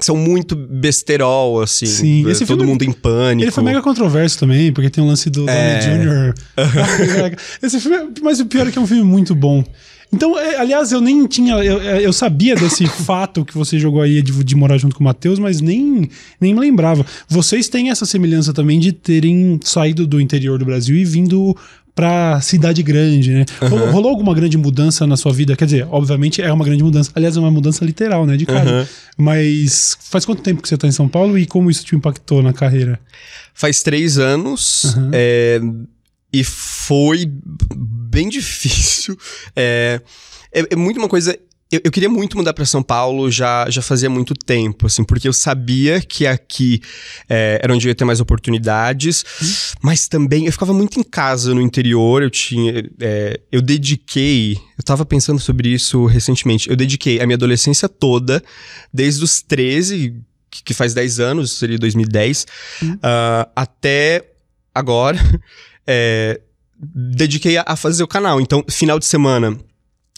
são muito besterol, assim. Sim, esse todo filme, mundo em pânico. Ele foi mega controverso também, porque tem o lance do é... Jr. esse filme, é, mas o pior é que é um filme muito bom. Então, é, aliás, eu nem tinha. Eu, é, eu sabia desse fato que você jogou aí de, de morar junto com o Matheus, mas nem, nem me lembrava. Vocês têm essa semelhança também de terem saído do interior do Brasil e vindo pra cidade grande, né? Uhum. Rolou, alguma grande mudança na sua vida? Quer dizer, obviamente é uma grande mudança. Aliás, é uma mudança literal, né? De casa. Uhum. Mas faz quanto tempo que você tá em São Paulo e como isso te impactou na carreira? Faz três anos. Uhum. É, e foi bem difícil. É, é, é muito uma coisa eu, eu, queria muito mudar para São Paulo já, já fazia muito tempo, assim, porque eu sabia que aqui é, era onde eu ia ter mais oportunidades, hum. mas também eu ficava muito em casa no interior. Eu tinha. É, eu dediquei. Eu tava pensando sobre isso recentemente. Eu dediquei a minha adolescência toda, desde os 13, que faz 10 anos, seria 2010, uh, até agora, é, dediquei a, a fazer o canal. Então, final de semana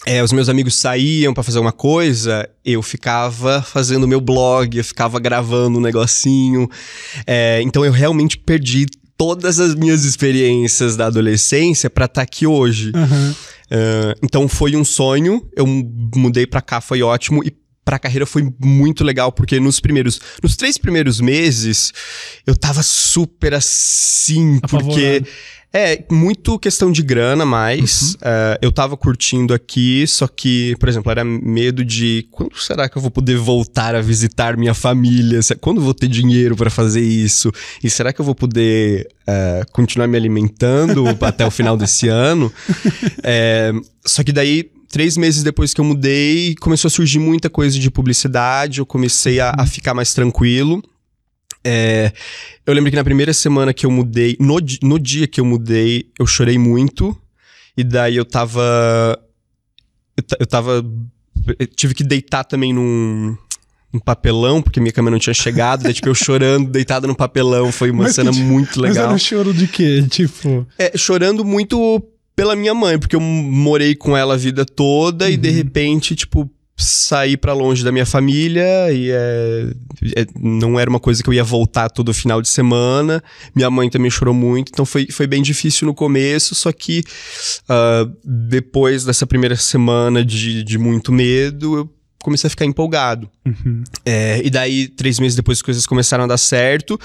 é, os meus amigos saíam para fazer alguma coisa, eu ficava fazendo meu blog, eu ficava gravando um negocinho. É, então eu realmente perdi todas as minhas experiências da adolescência para estar tá aqui hoje. Uhum. Uh, então foi um sonho, eu mudei para cá, foi ótimo e pra carreira foi muito legal, porque nos primeiros. Nos três primeiros meses, eu tava super assim, Apavorado. porque. É, muito questão de grana, mas uhum. uh, eu tava curtindo aqui, só que, por exemplo, era medo de quando será que eu vou poder voltar a visitar minha família? Quando vou ter dinheiro para fazer isso? E será que eu vou poder uh, continuar me alimentando até o final desse ano? É, só que daí três meses depois que eu mudei, começou a surgir muita coisa de publicidade, eu comecei a, a uhum. ficar mais tranquilo. É, eu lembro que na primeira semana que eu mudei, no, no dia que eu mudei, eu chorei muito. E daí eu tava. Eu, eu tava. Eu tive que deitar também num, um papelão, porque minha câmera não tinha chegado, daí, tipo, eu chorando, deitado no papelão, foi uma mas cena que, muito legal. Mas era um choro de quê? Tipo... É, chorando muito pela minha mãe, porque eu morei com ela a vida toda uhum. e de uhum. repente, tipo, saí para longe da minha família e é, é, não era uma coisa que eu ia voltar todo final de semana. Minha mãe também chorou muito, então foi, foi bem difícil no começo, só que uh, depois dessa primeira semana de, de muito medo, eu comecei a ficar empolgado. Uhum. É, e daí, três meses depois, as coisas começaram a dar certo.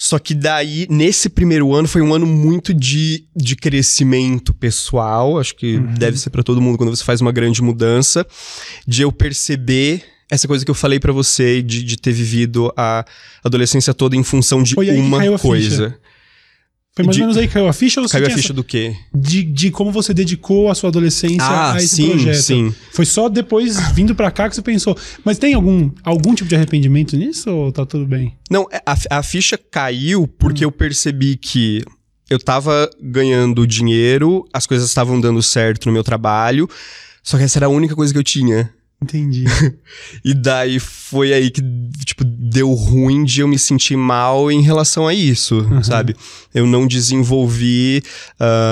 Só que daí, nesse primeiro ano, foi um ano muito de, de crescimento pessoal. Acho que uhum. deve ser para todo mundo quando você faz uma grande mudança. De eu perceber essa coisa que eu falei para você, de, de ter vivido a adolescência toda em função de uma coisa. Foi mais ou menos aí que caiu a ficha? Ou caiu a ficha essa... do quê? De, de como você dedicou a sua adolescência ah, a esse sim, projeto. sim. Foi só depois, vindo para cá, que você pensou. Mas tem algum, algum tipo de arrependimento nisso ou tá tudo bem? Não, é, a, a ficha caiu porque hum. eu percebi que eu tava ganhando dinheiro, as coisas estavam dando certo no meu trabalho, só que essa era a única coisa que eu tinha. Entendi. e daí foi aí que, tipo, deu ruim de eu me sentir mal em relação a isso, uhum. sabe? Eu não desenvolvi.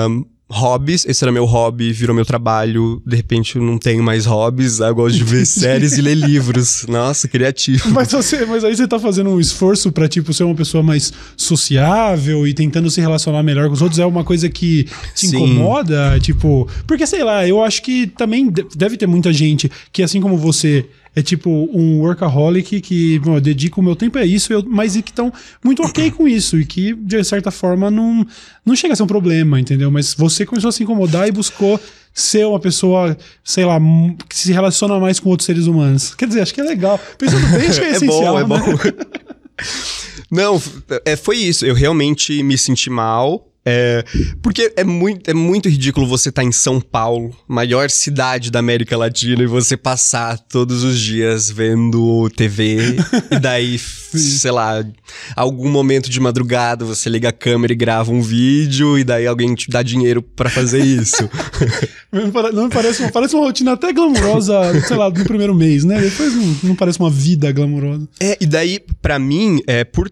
Um, hobbies, esse era meu hobby, virou meu trabalho. De repente eu não tenho mais hobbies, eu gosto de ver séries e ler livros. Nossa, criativo. Mas, você, mas aí você tá fazendo um esforço para tipo, ser uma pessoa mais sociável e tentando se relacionar melhor com os outros. É uma coisa que te Sim. incomoda? Tipo, porque sei lá, eu acho que também deve ter muita gente que, assim como você, é tipo um workaholic que bom, eu dedico o meu tempo a isso, eu, mas e que estão muito ok com isso e que, de certa forma, não, não chega a ser um problema, entendeu? Mas você começou a se incomodar e buscou ser uma pessoa, sei lá, que se relaciona mais com outros seres humanos. Quer dizer, acho que é legal. Pensando bem, acho que é, é essencial. Bom, é né? bom. Não, é, foi isso. Eu realmente me senti mal. É, porque é muito, é muito ridículo você estar tá em São Paulo, maior cidade da América Latina, e você passar todos os dias vendo TV, e daí, sei lá, algum momento de madrugada você liga a câmera e grava um vídeo, e daí alguém te dá dinheiro para fazer isso. não parece, uma, parece uma rotina até glamurosa, sei lá, no primeiro mês, né? Depois não, não parece uma vida glamurosa. É, e daí, para mim, é, por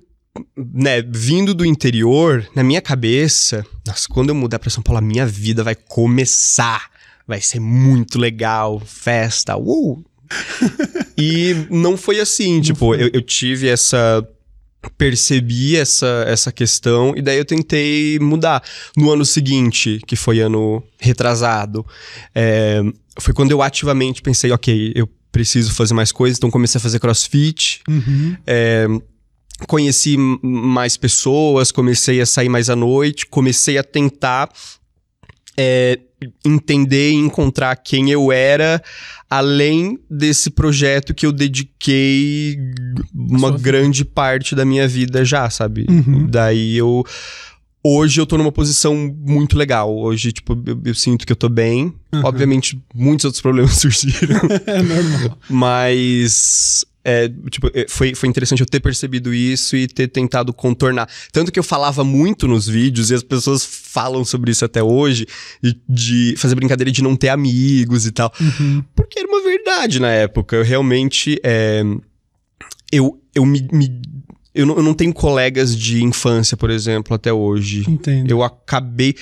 né, vindo do interior, na minha cabeça, nossa, quando eu mudar para São Paulo, a minha vida vai começar. Vai ser muito legal, festa, uh! e não foi assim, tipo. Eu, eu tive essa percebi essa, essa questão e daí eu tentei mudar. No ano seguinte, que foi ano retrasado, é, foi quando eu ativamente pensei, ok, eu preciso fazer mais coisas, então comecei a fazer crossfit. Uhum. É, conheci mais pessoas, comecei a sair mais à noite, comecei a tentar é, entender e encontrar quem eu era, além desse projeto que eu dediquei uma grande parte da minha vida já, sabe? Uhum. Daí eu. Hoje eu tô numa posição muito legal. Hoje, tipo, eu, eu sinto que eu tô bem. Uhum. Obviamente, muitos outros problemas surgiram. é normal. Mas é, tipo, é, foi, foi interessante eu ter percebido isso e ter tentado contornar. Tanto que eu falava muito nos vídeos, e as pessoas falam sobre isso até hoje, de, de fazer brincadeira de não ter amigos e tal. Uhum. Porque era uma verdade na época. Eu realmente. É, eu, eu me, me eu não, eu não, tenho colegas de infância, por exemplo, até hoje. Entendo. Eu acabei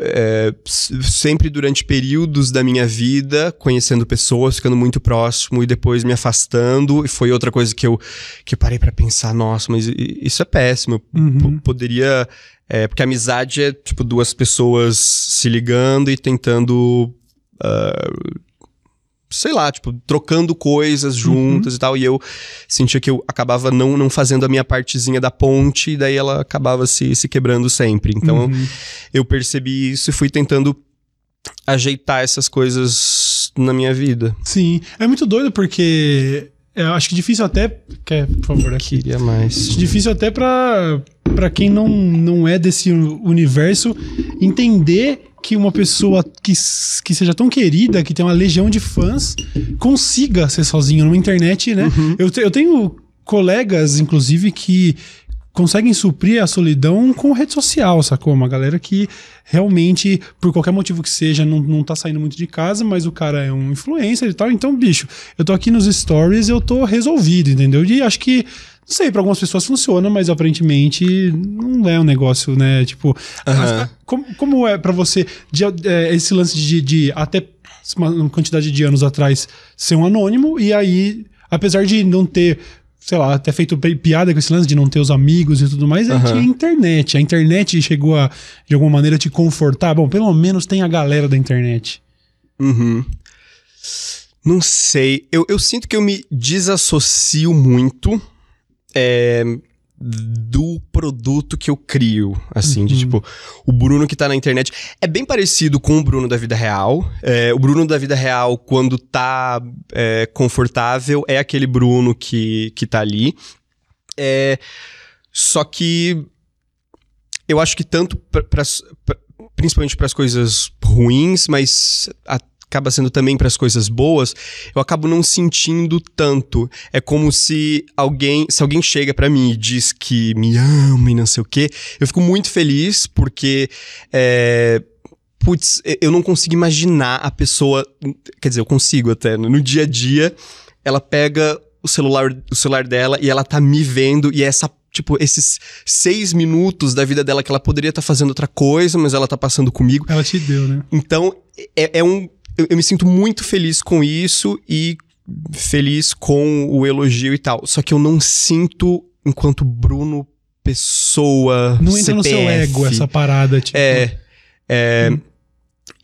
é, sempre durante períodos da minha vida conhecendo pessoas, ficando muito próximo e depois me afastando. E foi outra coisa que eu, que eu parei para pensar: nossa, mas isso é péssimo. Uhum. Poderia. É, porque amizade é tipo duas pessoas se ligando e tentando. Uh, sei lá, tipo, trocando coisas uhum. juntas uhum. e tal. E eu sentia que eu acabava não, não fazendo a minha partezinha da ponte, e daí ela acabava se, se quebrando sempre. Então uhum. eu percebi isso e fui tentando ajeitar essas coisas na minha vida. Sim. É muito doido porque. Eu acho que difícil até. Quer, por favor, aqui. Queria mais. Difícil até pra, pra quem não, não é desse universo entender que uma pessoa que, que seja tão querida, que tem uma legião de fãs, consiga ser sozinho numa internet, né? Uhum. Eu, te, eu tenho colegas, inclusive, que conseguem suprir a solidão com rede social, sacou? Uma galera que realmente, por qualquer motivo que seja, não, não tá saindo muito de casa, mas o cara é um influencer e tal. Então, bicho, eu tô aqui nos stories, eu tô resolvido, entendeu? E acho que não sei, para algumas pessoas funciona, mas aparentemente não é um negócio, né? Tipo, uhum. como, como é para você de, é, esse lance de, de até uma quantidade de anos atrás ser um anônimo e aí, apesar de não ter sei lá, até feito piada com esse lance de não ter os amigos e tudo mais, uhum. é que a internet. A internet chegou a, de alguma maneira, te confortar. Bom, pelo menos tem a galera da internet. Uhum. Não sei. Eu, eu sinto que eu me desassocio muito é, do produto que eu crio, assim, uhum. de tipo, o Bruno que tá na internet é bem parecido com o Bruno da vida real. É, o Bruno da vida real, quando tá é, confortável, é aquele Bruno que, que tá ali. É, só que eu acho que tanto pra, pra, pra principalmente para as coisas ruins, mas acaba sendo também para as coisas boas, eu acabo não sentindo tanto. É como se alguém, se alguém chega para mim e diz que me ama e não sei o quê, eu fico muito feliz porque é, putz, eu não consigo imaginar a pessoa, quer dizer, eu consigo até, no dia a dia, ela pega o celular, o celular dela e ela tá me vendo e é essa tipo, esses seis minutos da vida dela que ela poderia estar tá fazendo outra coisa, mas ela tá passando comigo. Ela te deu, né? Então, é, é um eu, eu me sinto muito feliz com isso e feliz com o elogio e tal. Só que eu não sinto enquanto Bruno pessoa. Não entra CPF. no seu ego essa parada, tipo. É. é hum.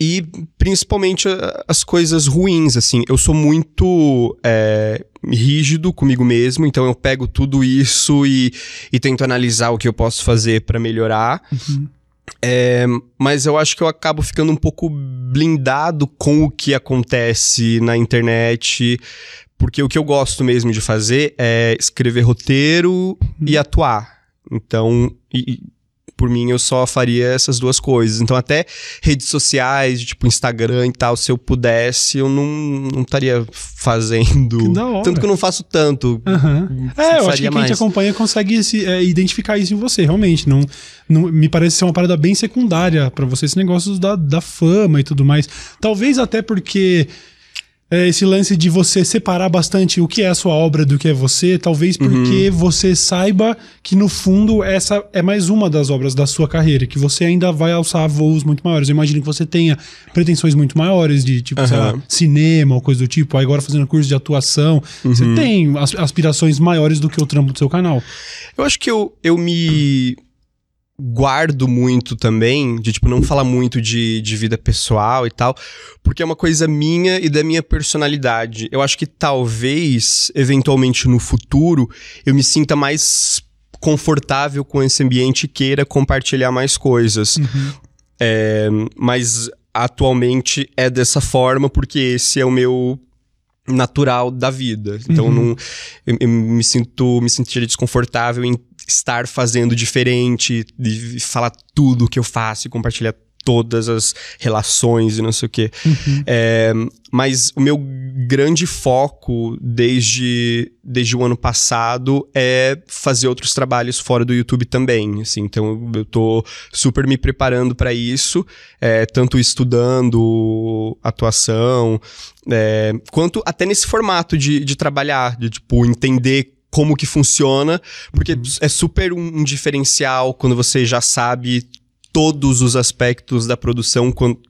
E principalmente as coisas ruins, assim. Eu sou muito é, rígido comigo mesmo, então eu pego tudo isso e, e tento analisar o que eu posso fazer para melhorar. Uhum. É, mas eu acho que eu acabo ficando um pouco blindado com o que acontece na internet, porque o que eu gosto mesmo de fazer é escrever roteiro e atuar. Então, e, por mim, eu só faria essas duas coisas. Então, até redes sociais, tipo Instagram e tal, se eu pudesse, eu não, não estaria fazendo. Que da hora. Tanto que eu não faço tanto. Uhum. É, eu acho que quem te acompanha consegue se, é, identificar isso em você, realmente. Não, não, me parece ser uma parada bem secundária para você, esse negócio da, da fama e tudo mais. Talvez até porque é, esse lance de você separar bastante o que é a sua obra do que é você, talvez porque uhum. você saiba que no fundo essa é mais uma das obras da sua carreira, que você ainda vai alçar voos muito maiores. Eu imagino que você tenha pretensões muito maiores de, tipo, uhum. sei lá, cinema ou coisa do tipo, aí agora fazendo curso de atuação. Uhum. Você tem aspirações maiores do que o trampo do seu canal. Eu acho que eu, eu me guardo muito também, de tipo, não falar muito de, de vida pessoal e tal, porque é uma coisa minha e da minha personalidade. Eu acho que talvez, eventualmente no futuro, eu me sinta mais confortável com esse ambiente e queira compartilhar mais coisas. Uhum. É, mas atualmente é dessa forma, porque esse é o meu natural da vida. Então uhum. não, eu, eu, me sinto me sentiria desconfortável em estar fazendo diferente, de falar tudo que eu faço e compartilhar todas as relações e não sei o quê. Uhum. É, mas o meu grande foco desde, desde o ano passado é fazer outros trabalhos fora do YouTube também. Assim, então eu tô super me preparando para isso, é, tanto estudando atuação, é, quanto até nesse formato de, de trabalhar, de tipo, entender como que funciona, porque é super um, um diferencial quando você já sabe todos os aspectos da produção quando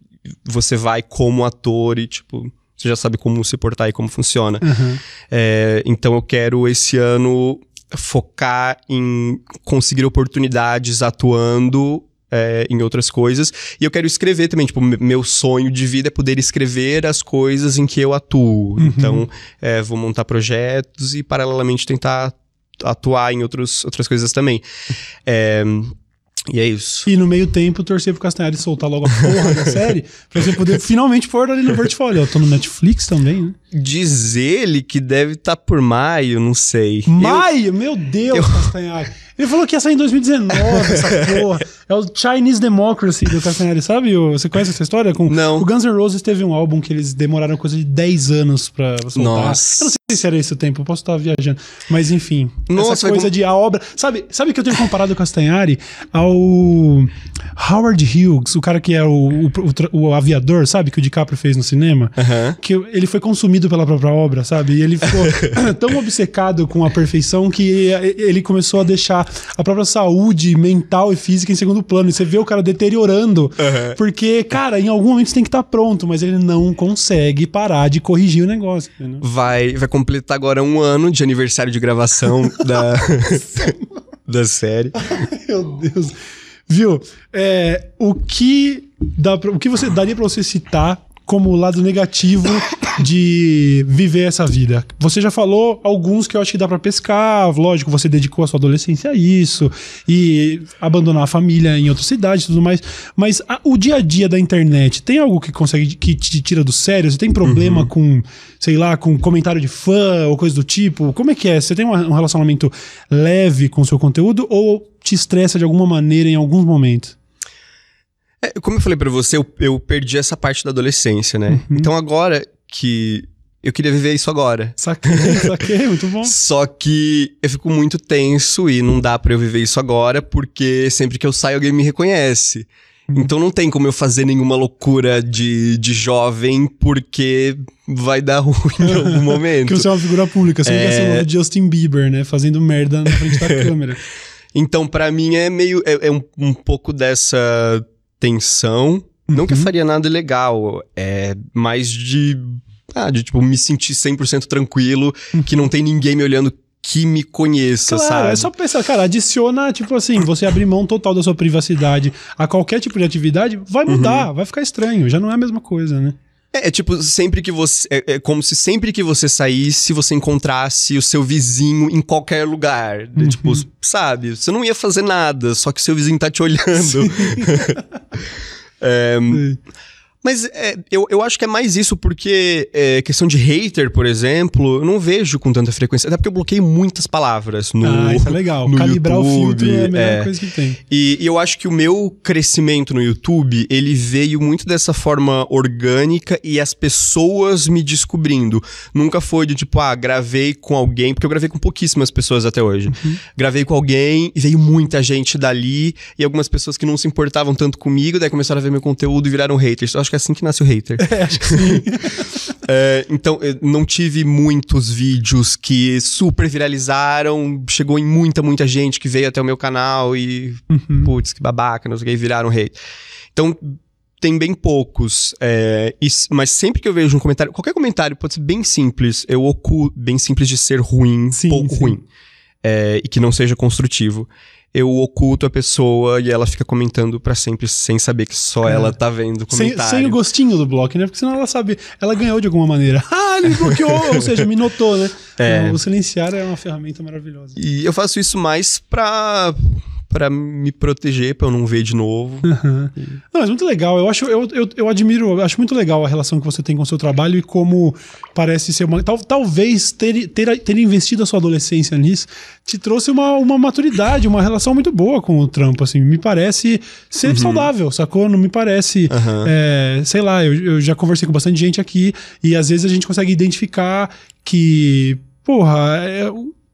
você vai como ator e, tipo, você já sabe como se portar e como funciona. Uhum. É, então eu quero esse ano focar em conseguir oportunidades atuando é, em outras coisas. E eu quero escrever também. Tipo, meu sonho de vida é poder escrever as coisas em que eu atuo. Uhum. Então, é, vou montar projetos e, paralelamente, tentar atuar em outros, outras coisas também. É, e é isso. E no meio tempo, torcer pro Castanhari soltar logo a porra da série, pra você poder finalmente pôr ali no portfólio. Eu tô no Netflix também, né? Diz ele que deve estar tá por maio, não sei. Maio? Eu... Meu Deus, eu... Castanhari. Ele falou que ia sair em 2019, essa porra. É o Chinese Democracy do Castanhari, sabe? Você conhece essa história? Com... Não. O Guns N' Roses teve um álbum que eles demoraram coisa de 10 anos pra soltar. Nossa. Eu não sei se era esse o tempo, eu posso estar viajando. Mas enfim, Nossa, essa coisa de a obra... Sabe, sabe que eu tenho comparado o Castanhari ao Howard Hughes, o cara que é o, o, o, aviador, sabe? Que o DiCaprio fez no cinema. Uhum. Que ele foi consumido pela própria obra, sabe? E ele ficou tão obcecado com a perfeição que ele começou a deixar a própria saúde mental e física em segundo plano. E você vê o cara deteriorando, uhum. porque, cara, em algum momento você tem que estar pronto, mas ele não consegue parar de corrigir o negócio. Entendeu? Vai, vai completar agora um ano de aniversário de gravação da, da série. Meu Deus. Viu? É, o que dá pra, o que você daria para você citar como o lado negativo de viver essa vida? Você já falou alguns que eu acho que dá para pescar, lógico, você dedicou a sua adolescência a isso e abandonar a família em outra cidade e tudo mais, mas a, o dia a dia da internet, tem algo que consegue que te tira do sério? Você tem problema uhum. com, sei lá, com comentário de fã ou coisa do tipo? Como é que é? Você tem um relacionamento leve com o seu conteúdo ou te estressa de alguma maneira em alguns momentos? É, como eu falei para você, eu, eu, perdi essa parte da adolescência, né? Uhum. Então agora que eu queria viver isso agora. Saquei, saquei, muito bom. Só que eu fico muito tenso e não dá para eu viver isso agora, porque sempre que eu saio alguém me reconhece. Uhum. Então não tem como eu fazer nenhuma loucura de, de jovem, porque vai dar ruim em algum momento. Porque você é uma figura pública, você é... liga Justin Bieber, né? Fazendo merda na frente da câmera. Então, para mim, é meio. É, é um, um pouco dessa tensão. Uhum. Não que eu uhum. faria nada ilegal, é mais de. Ah, de tipo, me sentir 100% tranquilo, uhum. que não tem ninguém me olhando que me conheça, claro, sabe? É só pensar, cara, adiciona, tipo assim, você abrir mão total da sua privacidade a qualquer tipo de atividade, vai mudar, uhum. vai ficar estranho, já não é a mesma coisa, né? É, é, tipo, sempre que você. É, é, como se sempre que você saísse, você encontrasse o seu vizinho em qualquer lugar. Uhum. Tipo, sabe? Você não ia fazer nada, só que seu vizinho tá te olhando. é, mas é, eu, eu acho que é mais isso porque é, questão de hater, por exemplo, eu não vejo com tanta frequência. Até porque eu bloqueei muitas palavras no Ah, isso é legal. Calibrar YouTube, o filtro é a melhor é. coisa que tem. E, e, eu acho que o meu crescimento no YouTube, ele veio muito dessa forma orgânica e as pessoas me descobrindo. Nunca foi de tipo, ah, gravei com alguém, porque eu gravei com pouquíssimas pessoas até hoje. Uhum. Gravei com alguém e veio muita gente dali e algumas pessoas que não se importavam tanto comigo, daí começaram a ver meu conteúdo e viraram haters. Eu acho que é assim que nasce o hater. É, acho que sim. é, então, não tive muitos vídeos que super viralizaram, chegou em muita, muita gente que veio até o meu canal e, uhum. putz, que babaca, não sei o que, viraram hater. Então, tem bem poucos. É, e, mas sempre que eu vejo um comentário, qualquer comentário pode ser bem simples, eu ocupo, bem simples de ser ruim, sim, pouco sim. ruim. É, e que não seja construtivo eu oculto a pessoa e ela fica comentando para sempre sem saber que só é. ela tá vendo o comentário. Sem, sem, o gostinho do bloco, né? Porque senão ela sabe, ela ganhou de alguma maneira. ah, ele bloqueou, ou seja, me notou, né? É. Então, o silenciar é uma ferramenta maravilhosa. E eu faço isso mais pra para me proteger, para eu não ver de novo. Uhum. Não, mas muito legal. Eu acho, eu, eu, eu admiro, eu acho muito legal a relação que você tem com o seu trabalho e como parece ser uma. Tal, talvez ter, ter, ter investido a sua adolescência nisso te trouxe uma, uma maturidade, uma relação muito boa com o trampo, assim. Me parece ser uhum. saudável, sacou? Não me parece. Uhum. É, sei lá, eu, eu já conversei com bastante gente aqui e às vezes a gente consegue identificar que. Porra, é,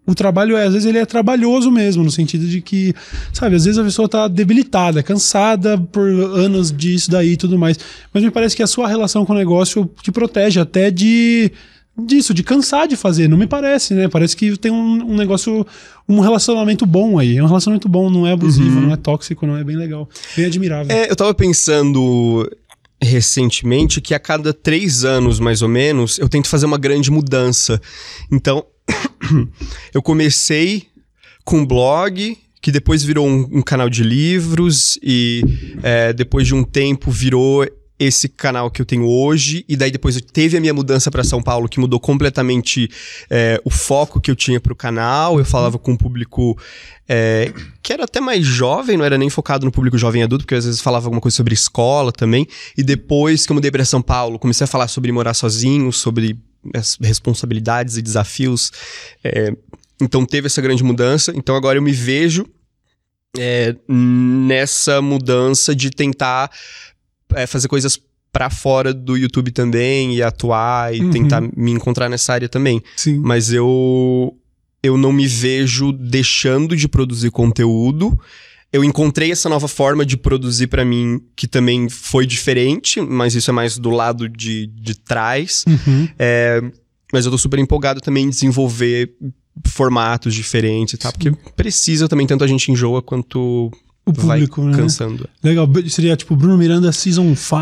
o trabalho é, às vezes ele é trabalhoso mesmo, no sentido de que, sabe, às vezes a pessoa tá debilitada, cansada por anos disso daí e tudo mais. Mas me parece que a sua relação com o negócio te protege até de disso, de cansar de fazer. Não me parece, né? Parece que tem um, um negócio, um relacionamento bom aí. É um relacionamento bom, não é abusivo, não é tóxico, não é bem legal. Bem admirável. É, eu tava pensando recentemente que a cada três anos, mais ou menos, eu tento fazer uma grande mudança. Então, eu comecei com um blog, que depois virou um, um canal de livros, e é, depois de um tempo virou esse canal que eu tenho hoje, e daí depois teve a minha mudança para São Paulo, que mudou completamente é, o foco que eu tinha para o canal. Eu falava com um público é, que era até mais jovem, não era nem focado no público jovem adulto, porque às vezes falava alguma coisa sobre escola também. E depois que eu mudei para São Paulo, comecei a falar sobre morar sozinho, sobre responsabilidades e desafios. É, então teve essa grande mudança. Então agora eu me vejo é, nessa mudança de tentar é, fazer coisas para fora do YouTube também e atuar e Uhum. tentar me encontrar nessa área também. Sim. Mas eu eu não me vejo deixando de produzir conteúdo. Eu encontrei essa nova forma de produzir para mim que também foi diferente, mas isso é mais do lado de, de trás. Uhum. É, mas eu tô super empolgado também em desenvolver formatos diferentes, tá? Porque precisa também, tanto a gente enjoa quanto O público, vai né? cansando. Legal. Seria tipo Bruno Miranda Season 5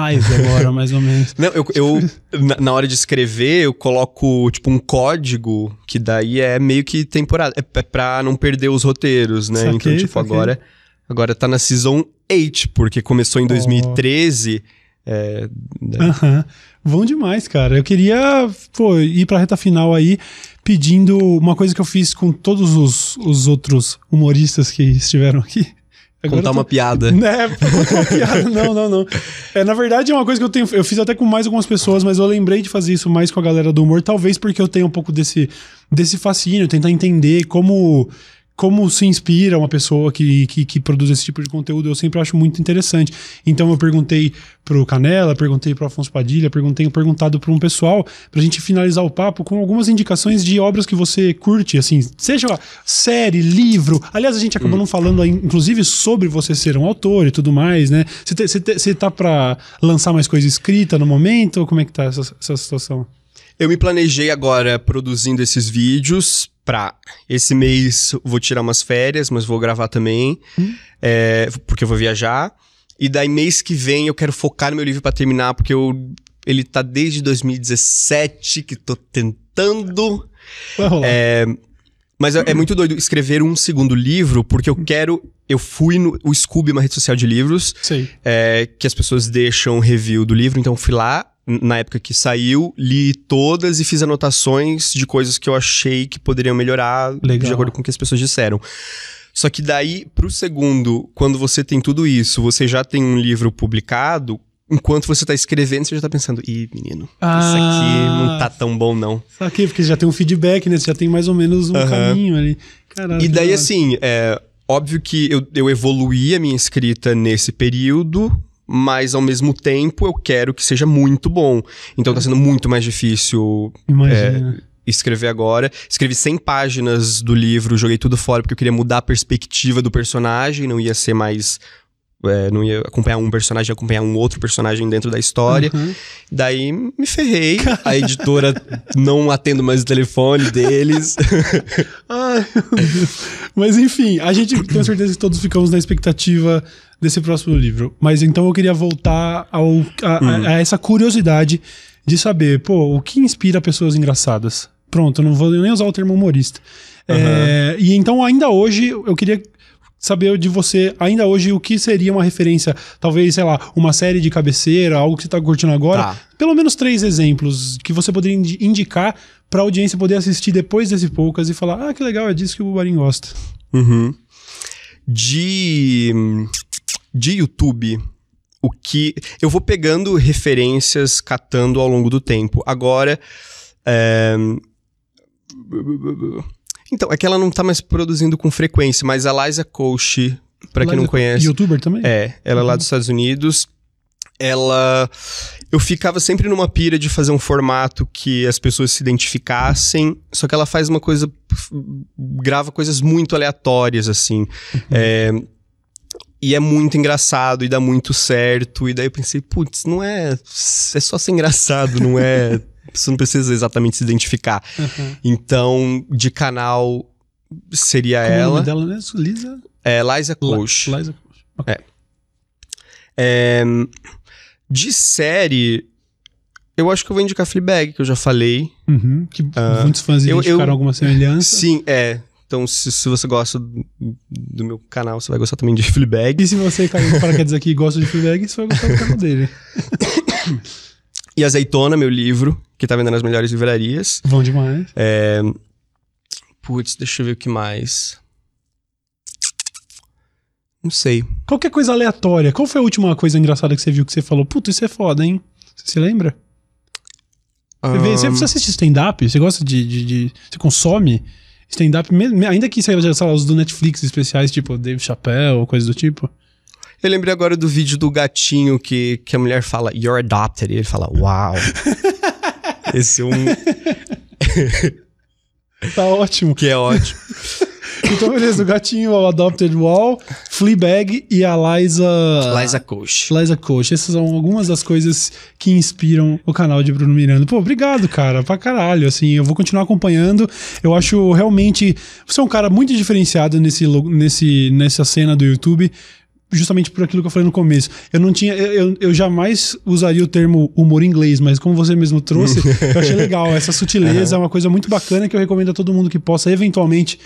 agora, mais ou menos. Não, eu, eu na, na hora de escrever, eu coloco, tipo, um código, que daí é meio que temporada. É, é pra não perder os roteiros, né? Saquei, então, tipo, saquei. agora, agora tá na Season 8, porque começou em 2013. É, Aham. Bom demais, cara. Eu queria pô, ir pra reta final aí pedindo uma coisa que eu fiz com todos os, os outros humoristas que estiveram aqui. Agora contar tô- uma piada. Né, contar uma piada. Não, não, não. É, na verdade, é uma coisa que eu tenho. Eu fiz até com mais algumas pessoas, mas eu lembrei de fazer isso mais com a galera do humor, talvez porque eu tenho um pouco desse, desse fascínio, tentar entender como. Como se inspira uma pessoa que, que, que produz esse tipo de conteúdo, eu sempre acho muito interessante. Então eu perguntei pro Canela, perguntei pro Afonso Padilha, perguntei perguntado para um pessoal, pra gente finalizar o papo com algumas indicações de obras que você curte, assim, seja série, livro. Aliás, a gente acabou não falando, inclusive, sobre você ser um autor e tudo mais, né? Você, te- você, te- você tá pra lançar mais coisa escrita no momento? Ou como é que tá essa, essa situação? Eu me planejei agora produzindo esses vídeos pra esse mês vou tirar umas férias, mas vou gravar também, é, porque eu vou viajar. E daí mês que vem eu quero focar no meu livro pra terminar, porque eu, ele tá desde 2017 que tô tentando. É, mas é, é muito doido escrever um segundo livro, porque eu quero. Eu fui no. O Scooby é uma rede social de livros é, que as pessoas deixam review do livro, então eu fui lá. Na época que saiu, li todas e fiz anotações de coisas que eu achei que poderiam melhorar Legal. de acordo com o que as pessoas disseram. Só que daí, pro segundo, quando você tem tudo isso, você já tem um livro publicado, enquanto você tá escrevendo, você já tá pensando, ih, menino, isso aqui Ah. não tá tão bom, não. Saquei, porque já tem um feedback, né? Você já tem mais ou menos um caminho ali. Caralho. E daí, assim, é óbvio que eu, eu evoluí a minha escrita nesse período, mas ao mesmo tempo eu quero que seja muito bom. Então tá sendo muito mais difícil Imagina. escrever agora. Escrevi 100 páginas do livro, joguei tudo fora porque eu queria mudar a perspectiva do personagem, não ia ser mais. É, não ia acompanhar um personagem, ia acompanhar um outro personagem dentro da história. Uhum. Daí me ferrei. A editora não atendo mais o telefone deles. Mas enfim, a gente tenho certeza que todos ficamos na expectativa desse próximo livro. Mas então eu queria voltar ao, a, a- a essa curiosidade de saber, pô, o que inspira pessoas engraçadas? Pronto, eu não vou nem usar o termo humorista. É, e então, ainda hoje, eu queria saber de você, ainda hoje, o que seria uma referência, talvez, sei lá, uma série de cabeceira, algo que você tá curtindo agora. Tá. Pelo menos três exemplos que você poderia indi- indicar pra audiência poder assistir depois desse poucas e falar, ah, que legal, é disso que o Bubarim gosta. Uhum. De. De YouTube, o que. Eu vou pegando referências, catando ao longo do tempo. Agora. é, Então, é que ela não tá mais produzindo com frequência, mas a Liza Koshy, pra quem não conhece. Youtuber também? É, ela é lá dos Estados Unidos. Ela. Eu ficava sempre numa pira de fazer um formato que as pessoas se identificassem, só que ela faz uma coisa. grava coisas muito aleatórias, assim. É, e é muito engraçado e dá muito certo. E daí eu pensei, putz, não é. É só ser engraçado, não é Você não precisa exatamente se identificar. Uhum. Então, de canal seria Como é o ela. nome dela mesmo? Lisa? É Liza Coach. Liza Coach. É, de série, eu acho que eu vou indicar Fleabag, que eu já falei. Uhum. Que Ah, muitos fãs eu- identificaram eu- alguma semelhança. Sim, é. Então, se, se você gosta do, meu canal, você vai gostar também de Fleabag. E se você caiu de paraquedas aqui e gosta de Fleabag, você vai gostar do canal dele. E Azeitona, meu livro, que tá vendendo nas melhores livrarias. Bom demais. É... Putz, deixa eu ver o que mais. Não sei. Qualquer coisa aleatória. Qual foi a última coisa engraçada que você viu que você falou? Puta, isso é foda, hein? Você se lembra? Você, vê- você, você assiste stand-up? Você gosta de, de- de- Você consome stand-up, ainda que seja, sei lá, os do Netflix especiais, tipo Dave Chappelle, coisa do tipo? Eu lembrei agora do vídeo do gatinho que, que a mulher fala, You're adopted. E ele fala, Uau. Esse é um Tá ótimo. que é ótimo. Então, beleza, o gatinho, o Adopted Wall, Fleabag e a Liza... Liza Coach. Liza Coach. Essas são algumas das coisas que inspiram o canal de Bruno Miranda. Pô, obrigado, cara, pra caralho. Assim, eu vou continuar acompanhando. Eu acho realmente. Você é um cara muito diferenciado nesse, nesse, nessa cena do YouTube. Justamente por aquilo que eu falei no começo. Eu não tinha. Eu, eu- jamais usaria o termo humor inglês, mas como você mesmo trouxe, eu achei legal. Essa sutileza é uma coisa muito bacana que eu recomendo a todo mundo que possa eventualmente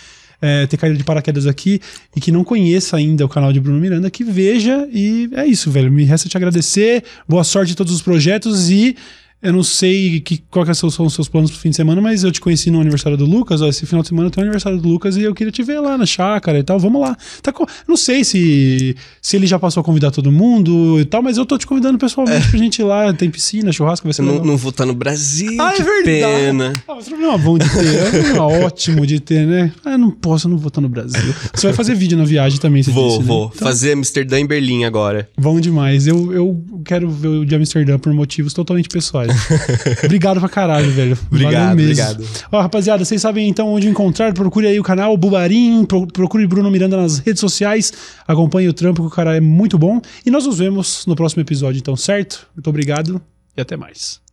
é, ter caído de paraquedas aqui e que não conheça ainda o canal de Bruno Miranda, que veja e é isso, velho. Me resta te agradecer, boa sorte em todos os projetos e eu não sei que, qual que são, são os seus planos pro fim de semana, mas eu te conheci no aniversário do Lucas, ó, esse final de semana tem o aniversário do Lucas e eu queria te ver lá na chácara e tal, vamos lá. Tá com- não sei se, se ele já passou a convidar todo mundo e tal, mas eu tô te convidando pessoalmente pra gente ir lá, tem piscina, churrasco, vai ser não, legal. não vou estar no Brasil. Ah, é que verdade. pena. Ah, mas problema bom de ter, é ótimo de ter, né? Ah, não posso, eu não vou estar no Brasil. Você vai fazer vídeo na viagem também, você Vou, disse, né? vou. Então, Fazer Amsterdã em Berlim agora. Bom demais. Eu, eu quero ver o de Amsterdã por motivos totalmente pessoais. obrigado pra caralho, velho. Obrigado, obrigado. Ó, rapaziada, vocês sabem então onde encontrar. Procure aí o canal Bubarim, pro- procure Bruno Miranda nas redes sociais. Acompanhe o trampo, que o cara é muito bom. E nós nos vemos no próximo episódio, então, certo? Muito obrigado e até mais.